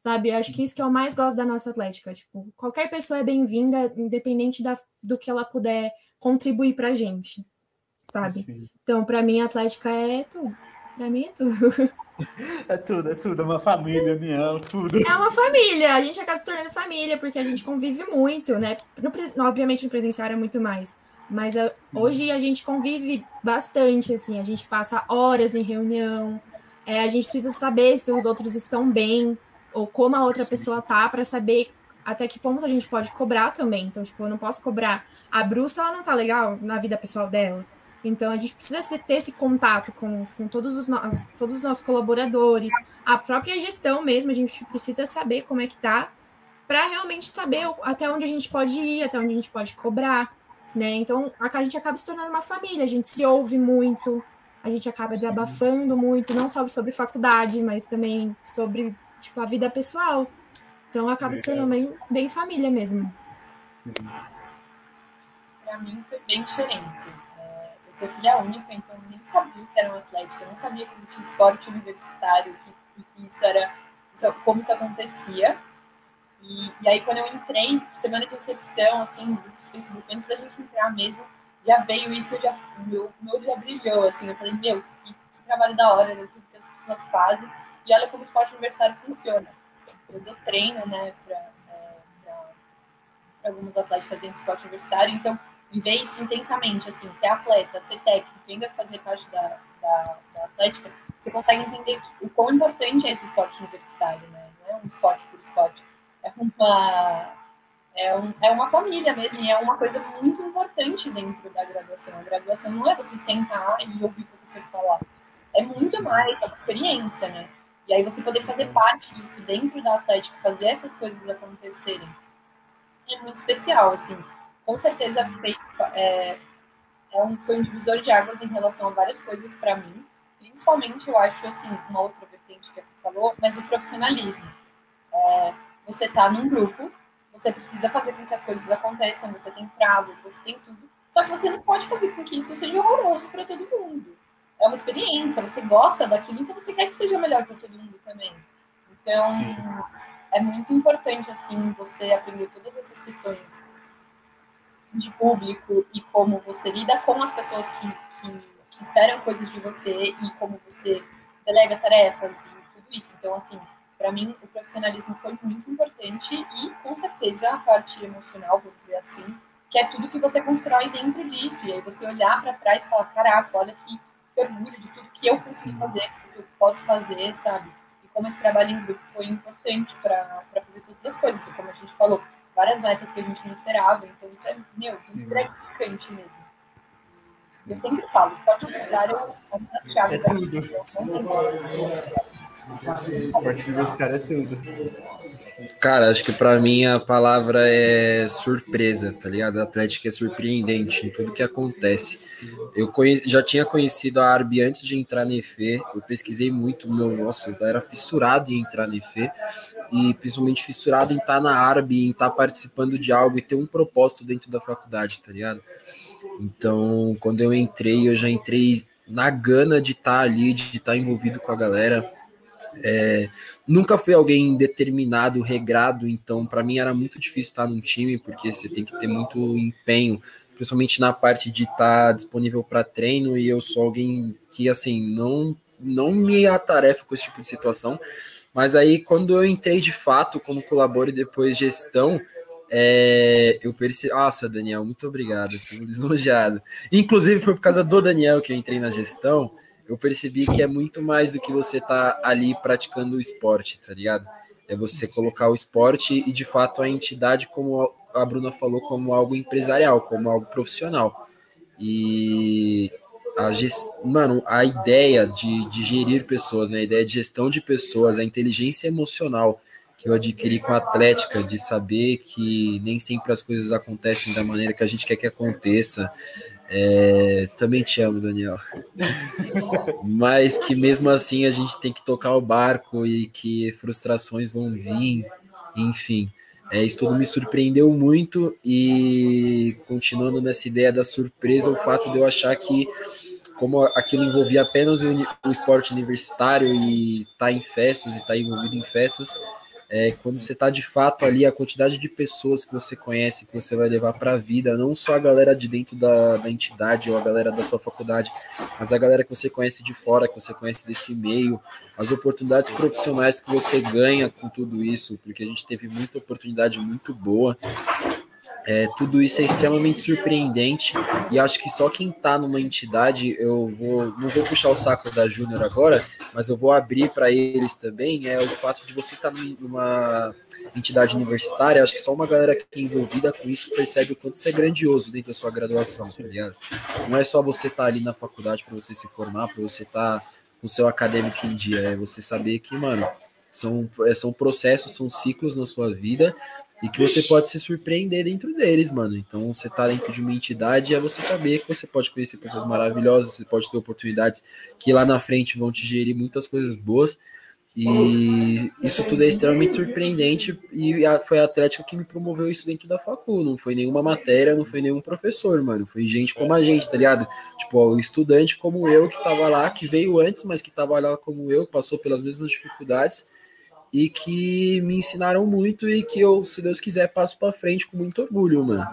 S2: Sabe? Acho que isso que eu mais gosto da nossa atlética. Tipo, qualquer pessoa é bem-vinda, independente da, do que ela puder contribuir para a gente. Sabe? Sim. Então, para mim, a atlética é tudo. Pra mim é tudo. (laughs)
S6: É tudo, é tudo, é uma família, união, tudo.
S2: É uma família, a gente acaba se tornando família, porque a gente convive muito, né? No, obviamente no presencial é muito mais. Mas a, hoje a gente convive bastante, assim, a gente passa horas em reunião, é, a gente precisa saber se os outros estão bem, ou como a outra pessoa tá, para saber até que ponto a gente pode cobrar também. Então, tipo, eu não posso cobrar a Bruce, ela não tá legal na vida pessoal dela. Então, a gente precisa ter esse contato com, com todos, os nossos, todos os nossos colaboradores, a própria gestão mesmo, a gente precisa saber como é que tá, para realmente saber até onde a gente pode ir, até onde a gente pode cobrar, né? Então, a gente acaba se tornando uma família, a gente se ouve muito, a gente acaba desabafando muito, não só sobre faculdade, mas também sobre, tipo, a vida pessoal. Então, acaba se tornando bem, bem família mesmo.
S3: Para mim, foi bem diferente sou filha única, então eu nem sabia o que era um atlético, eu não sabia que existia esporte universitário, que, que isso era, isso, como isso acontecia. E, e, aí, quando eu entrei, semana de recepção, assim, nos grupos Facebook, antes da gente entrar mesmo, já veio isso, já, meu, meu já brilhou, assim, eu falei, meu, que, que trabalho da hora, né, tudo que as pessoas fazem, e olha como o esporte universitário funciona. Eu dou treino, né, para é, alguns atletas dentro do esporte universitário, então, viver isso intensamente, assim, ser atleta, ser técnico, ainda fazer parte da, da, da atlética, você consegue entender o quão importante é esse esporte universitário, né, não é um esporte por esporte, é uma é, um, é uma família mesmo, e é uma coisa muito importante dentro da graduação. A graduação não é você sentar e ouvir o professor falar. É muito mais, é uma experiência, né? E aí você poder fazer parte disso dentro da Atlética, fazer essas coisas acontecerem, é muito especial, assim. Com certeza fez, é, é um, foi um divisor de águas em relação a várias coisas para mim. Principalmente, eu acho, assim, uma outra vertente que a falou, mas o profissionalismo. É, você está num grupo, você precisa fazer com que as coisas aconteçam, você tem prazo, você tem tudo. Só que você não pode fazer com que isso seja horroroso para todo mundo. É uma experiência, você gosta daquilo, então você quer que seja melhor para todo mundo também. Então, Sim. é muito importante, assim, você aprender todas essas questões de público e como você lida com as pessoas que, que, que esperam coisas de você e como você delega tarefas e tudo isso. Então, assim, para mim, o profissionalismo foi muito importante e, com certeza, a parte emocional, vou dizer assim, que é tudo que você constrói dentro disso. E aí você olhar para trás e falar: caraca, olha que, orgulho de tudo que eu consegui fazer, que eu posso fazer, sabe? E como esse trabalho em grupo foi importante para fazer todas as coisas. Como a gente falou, várias metas que a gente não esperava. Então, isso é, meu, muito gratificante mesmo. Eu sempre falo: esporte universitário é uma chave é da vida.
S1: Esporte universitário é tudo.
S4: Cara, acho que para mim a palavra é surpresa, tá ligado? A Atlético é surpreendente em tudo que acontece. Eu já tinha conhecido a Arbi antes de entrar na EFE, eu pesquisei muito, meu, nossa, eu era fissurado em entrar na EFE, e principalmente fissurado em estar na Arbi, em estar participando de algo e ter um propósito dentro da faculdade, tá ligado? Então, quando eu entrei, eu já entrei na gana de estar ali, de estar envolvido com a galera, é, nunca fui alguém determinado, regrado, então para mim era muito difícil estar num time, porque você tem que ter muito empenho, principalmente na parte de estar disponível para treino, e eu sou alguém que, assim, não, não me atarefa com esse tipo de situação, mas aí quando eu entrei de fato como colaboro e depois gestão, é, eu percebi. Nossa, Daniel, muito obrigado. Fico lisonjeado. Inclusive, foi por causa do Daniel que eu entrei na gestão eu percebi que é muito mais do que você tá ali praticando o esporte, tá ligado? É você colocar o esporte e de fato a entidade, como a Bruna falou, como algo empresarial, como algo profissional. E a gest... mano, a ideia de, de gerir pessoas, né? A ideia de gestão de pessoas, a inteligência emocional que eu adquiri com a Atlética, de saber que nem sempre as coisas acontecem da maneira que a gente quer que aconteça, é, também te amo, Daniel. (laughs) Mas que mesmo assim a gente tem que tocar o barco e que frustrações vão vir, enfim. É, isso tudo me surpreendeu muito e continuando nessa ideia da surpresa, o fato de eu achar que como aquilo envolvia apenas o, o esporte universitário e tá em festas e tá envolvido em festas, é, quando você está de fato ali, a quantidade de pessoas que você conhece, que você vai levar para a vida, não só a galera de dentro da, da entidade ou a galera da sua faculdade, mas a galera que você conhece de fora, que você conhece desse meio, as oportunidades profissionais que você ganha com tudo isso, porque a gente teve muita oportunidade muito boa é, tudo isso é extremamente surpreendente e acho que só quem está numa entidade, eu vou, não vou puxar o saco da Júnior agora, mas eu vou abrir para eles também, é o fato de você estar tá numa entidade universitária, acho que só uma galera que é envolvida com isso percebe o quanto isso é grandioso dentro da sua graduação, tá ligado? Não é só você estar tá ali na faculdade para você se formar, para você estar tá com o seu acadêmico em dia, é você saber que, mano, são, é, são processos, são ciclos na sua vida e que você pode se surpreender dentro deles, mano. Então, você tá dentro de uma entidade é você saber que você pode conhecer pessoas maravilhosas, você pode ter oportunidades que lá na frente vão te gerir muitas coisas boas. E isso tudo é extremamente surpreendente e foi a Atlética que me promoveu isso dentro da facul, não foi nenhuma matéria, não foi nenhum professor, mano, foi gente como a gente, tá ligado? Tipo, o estudante como eu que tava lá, que veio antes, mas que tava lá como eu, passou pelas mesmas dificuldades e que me ensinaram muito e que eu, se Deus quiser, passo para frente com muito orgulho, mano.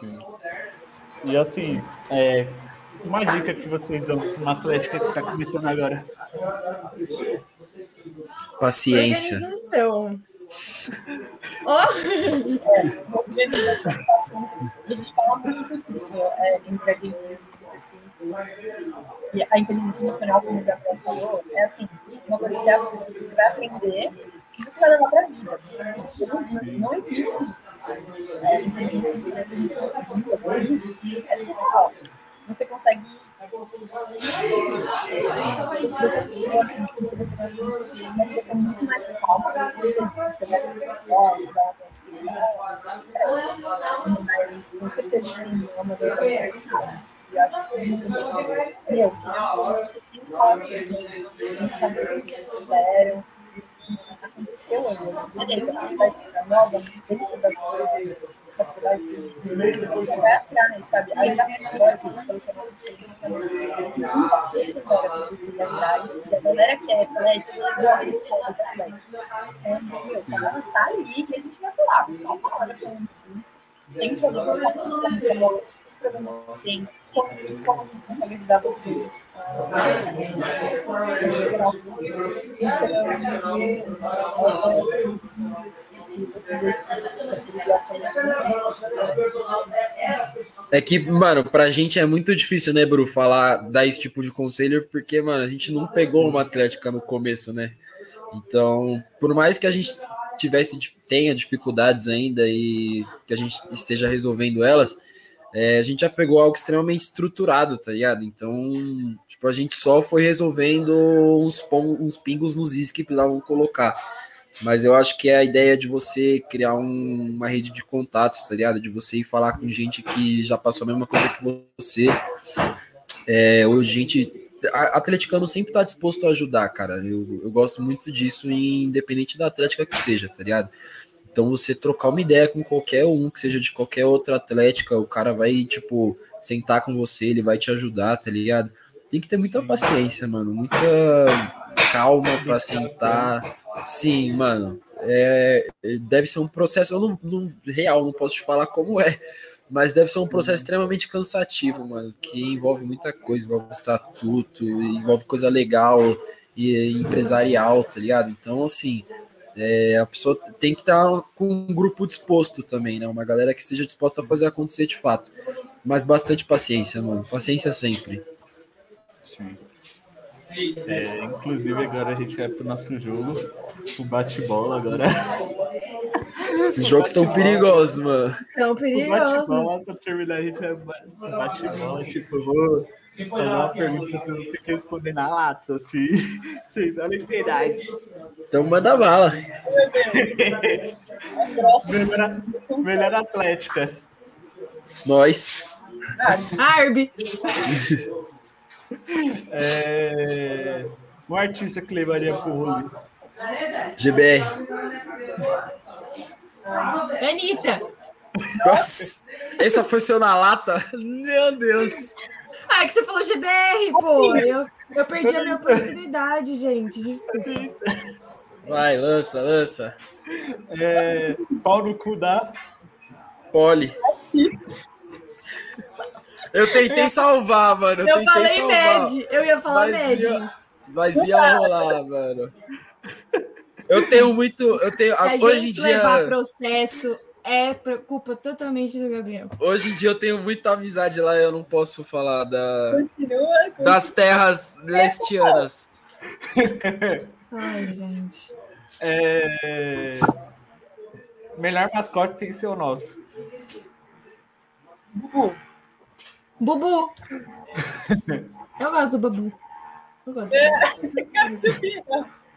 S1: Sim. E assim, é, uma dica que vocês dão para uma atlética que está começando agora.
S4: Paciência.
S2: Organização. (laughs) Oh.
S3: é, gente que a inteligência emocional, como o Gabriel falou, é assim, uma coisa que você vai aprender e você vai levar para a vida. Não, existe isso. É, inteligência é especial. Você consegue uma pessoa muito mais calma, você vai certeza tem uma meu, que sabe o que fizeram, aconteceu hoje. Beleza, a gente vai ficar nova dentro das mais agora que a gente ali
S4: É que, mano, pra gente é muito difícil, né, Bru, falar, dar esse tipo de conselho, porque, mano, a gente não pegou uma atlética no começo, né? Então, por mais que a gente tivesse, tenha dificuldades ainda e que a gente esteja resolvendo elas, é, a gente já pegou algo extremamente estruturado, tá ligado? Então, tipo, a gente só foi resolvendo uns, uns pingos nos is que precisavam colocar. Mas eu acho que é a ideia de você criar um, uma rede de contatos, tá ligado? De você ir falar com gente que já passou a mesma coisa que você. É, gente. A, atleticano sempre tá disposto a ajudar, cara. Eu, eu gosto muito disso, independente da atlética que seja, tá ligado? Então você trocar uma ideia com qualquer um, que seja de qualquer outra atlética, o cara vai, tipo, sentar com você, ele vai te ajudar, tá ligado? Tem que ter muita paciência, mano, muita calma para sentar. Sim, mano. É, deve ser um processo, eu não, não, real, não posso te falar como é, mas deve ser um processo extremamente cansativo, mano, que envolve muita coisa, envolve estatuto, envolve coisa legal e empresarial, tá ligado? Então, assim, é, a pessoa tem que estar com um grupo disposto também, né? Uma galera que esteja disposta a fazer acontecer de fato. Mas bastante paciência, mano. Paciência sempre.
S1: Sim. É, inclusive agora a gente vai pro nosso jogo, o bate-bola agora.
S4: Esses jogos estão perigosos, mano.
S2: Estão perigosos.
S1: O bate-bola, pra terminar, a gente vai bate-bola, tipo, vou fazer uma pergunta, vocês vão ter que responder na lata, assim, (laughs) sem dar liberdade.
S4: Então manda bala.
S1: melhor, melhor atlética.
S4: Nós.
S2: Arby.
S1: É... Um artista que levaria pro rolê.
S4: GBR.
S2: Anitta.
S4: Nossa, essa foi seu na lata? Meu Deus.
S2: Ah, é que você falou GBR, pô. Eu, eu perdi a minha oportunidade, gente. Desculpa.
S4: Vai, lança, lança.
S1: É, pau no cu da.
S4: Poli. Eu tentei salvar, mano. Eu,
S2: eu
S4: tentei
S2: falei
S4: salvar.
S2: Med. Eu ia falar
S4: mas
S2: Med.
S4: Ia, mas ia rolar, mano. Eu tenho muito. Eu tenho,
S2: Se a
S4: hoje
S2: gente
S4: em dia.
S2: levar processo, é culpa totalmente do Gabriel.
S4: Hoje em dia eu tenho muita amizade lá, eu não posso falar da,
S3: Continua, continua.
S4: das terras lestianas. (laughs)
S2: Ai, gente.
S1: É... Melhor mascote sem ser o nosso.
S3: Bubu.
S2: Bubu. Eu gosto do Bubu. Eu gosto.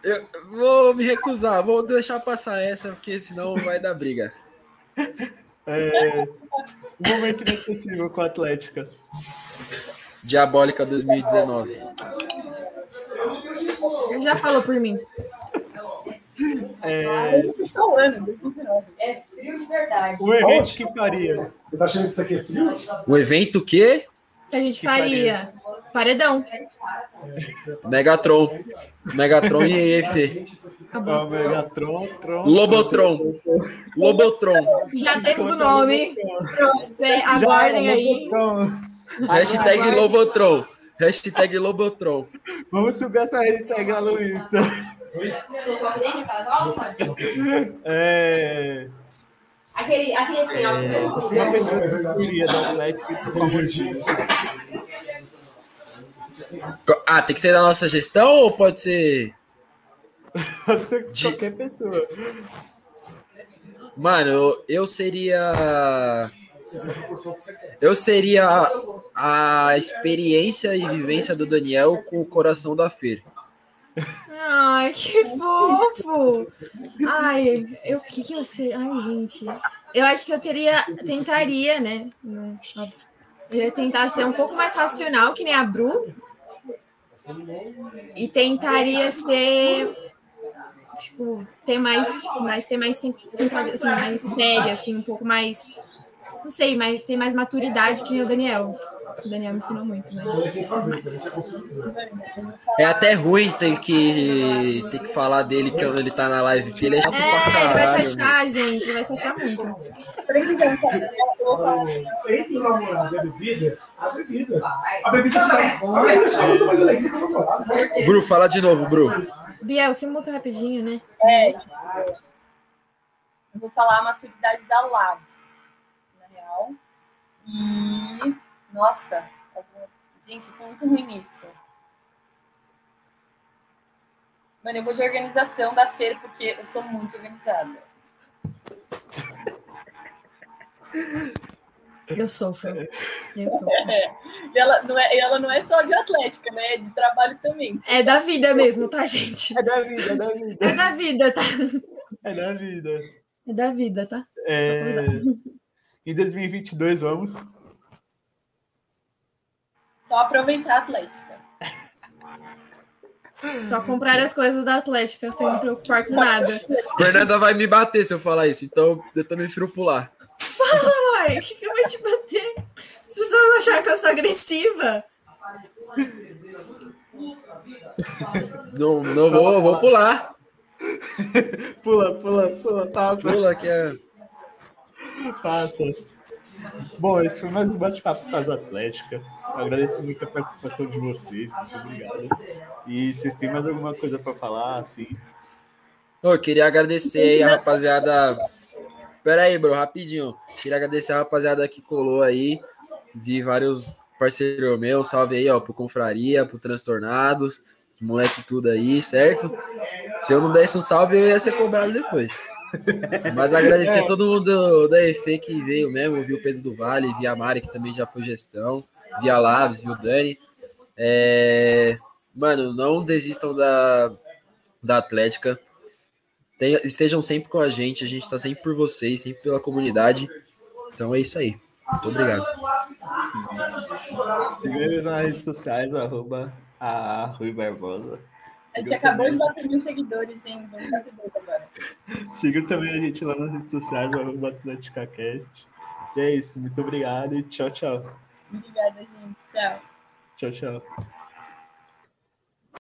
S4: Eu vou me recusar, vou deixar passar essa, porque senão vai dar briga.
S1: É... Um momento inesquecível com a Atlética.
S4: Diabólica 2019.
S2: Ele já falou por mim.
S1: É,
S7: É frio de verdade.
S1: o evento que faria.
S8: Você tá achando que isso aqui é frio?
S4: O evento quê?
S2: Que a gente
S1: Que
S2: faria. Paredão.
S4: Megatron. Megatron e EF.
S2: Acabou.
S1: O Megatron, Tron.
S4: Lobotron. Lobotron.
S2: Já temos o nome. Aguardem aí.
S4: Hashtag Lobotron. Hashtag Lobotron.
S1: Vamos subir essa hashtag no Insta. É,
S7: Aquele, aquele assim, ó.
S1: uma pessoa que escolheria do Atlético por favor disso.
S4: Ah, tem que ser da nossa gestão ou pode ser.
S1: Pode ser
S4: De-
S1: qualquer pessoa.
S4: Mano, eu, eu seria. Eu seria a, a experiência e vivência do Daniel com o coração da Fer.
S2: Ai, que fofo! Ai, eu o que que eu sei? Ai, gente. Eu acho que eu teria, tentaria, né? Não, óbvio. Eu ia tentar ser um pouco mais racional, que nem a Bru. E tentaria ser tipo, ter mais, tipo, mais ser mais sim- centrada, assim, mais séria, assim, um pouco mais não sei, mas ter mais maturidade que o Daniel. O Daniel me ensinou muito, mas eu preciso mais.
S4: É até ruim ter que, ter que falar dele quando ele tá na live, porque ele é chato pra
S2: É, ele vai
S4: caralho.
S2: se achar, gente, ele vai se achar muito.
S8: Entre o namorado e a bebida, a bebida. A bebida será. A bebida será muito mais alegria que o namorado.
S4: Bru, fala de novo, Bru.
S2: Biel, você muda rapidinho, né?
S3: É, eu vou falar a maturidade da Labs, na real. E, nossa, gente, eu sou muito ruim nisso. Mano, eu vou de organização da feira, porque eu sou muito organizada.
S2: Eu sofro. Eu sofro. (laughs)
S3: E ela não é, e ela não é só de atlética, né? É de trabalho também.
S2: É da vida mesmo, tá, gente?
S1: É da vida, é da vida.
S2: É da vida, tá?
S1: É da vida.
S2: É da vida, tá?
S1: É, em 2022, vamos.
S3: Só aproveitar a atlética.
S2: Só comprar as coisas da Atlética sem me preocupar com nada.
S4: Fernanda vai me bater se eu falar isso, então eu também prefiro pular.
S2: Uai, o que, que eu vou te bater? As pessoas acharam que eu sou agressiva.
S4: Não, não vou, eu vou pular.
S1: Pula, pula, pula, passa,
S4: Pula que é.
S1: passa. Bom, esse foi mais um bate-papo com as Atlética. Agradeço muito a participação de vocês. Muito obrigado. E vocês têm mais alguma coisa para falar, assim?
S4: Eu queria agradecer a rapaziada. Pera aí, bro, rapidinho. Queria agradecer a rapaziada que colou aí. Vi vários parceiros meus. Salve aí, ó, pro Confraria, pro Transtornados, moleque tudo aí, certo? Se eu não desse um salve, eu ia ser cobrado depois. Mas agradecer todo mundo da EFE que veio mesmo. Vi o Pedro do Vale, vi a Mari, que também já foi gestão. Vi a Laves, vi o Dani. É, Mano, não desistam da, da Atlética. Tenha- estejam sempre com a gente, a gente está sempre por vocês, sempre pela comunidade. Então é isso aí. Muito obrigado.
S1: Siga nas redes sociais, arroba a Rui Barbosa.
S3: A gente acabou
S1: também-
S3: de bater mil seguidores, hein? Vamos bater dois agora.
S1: Siga também a gente lá nas redes sociais, arroba AtléticaCast. E é isso, muito obrigado e tchau, tchau.
S3: Obrigada, gente. Tchau.
S1: Tchau, tchau.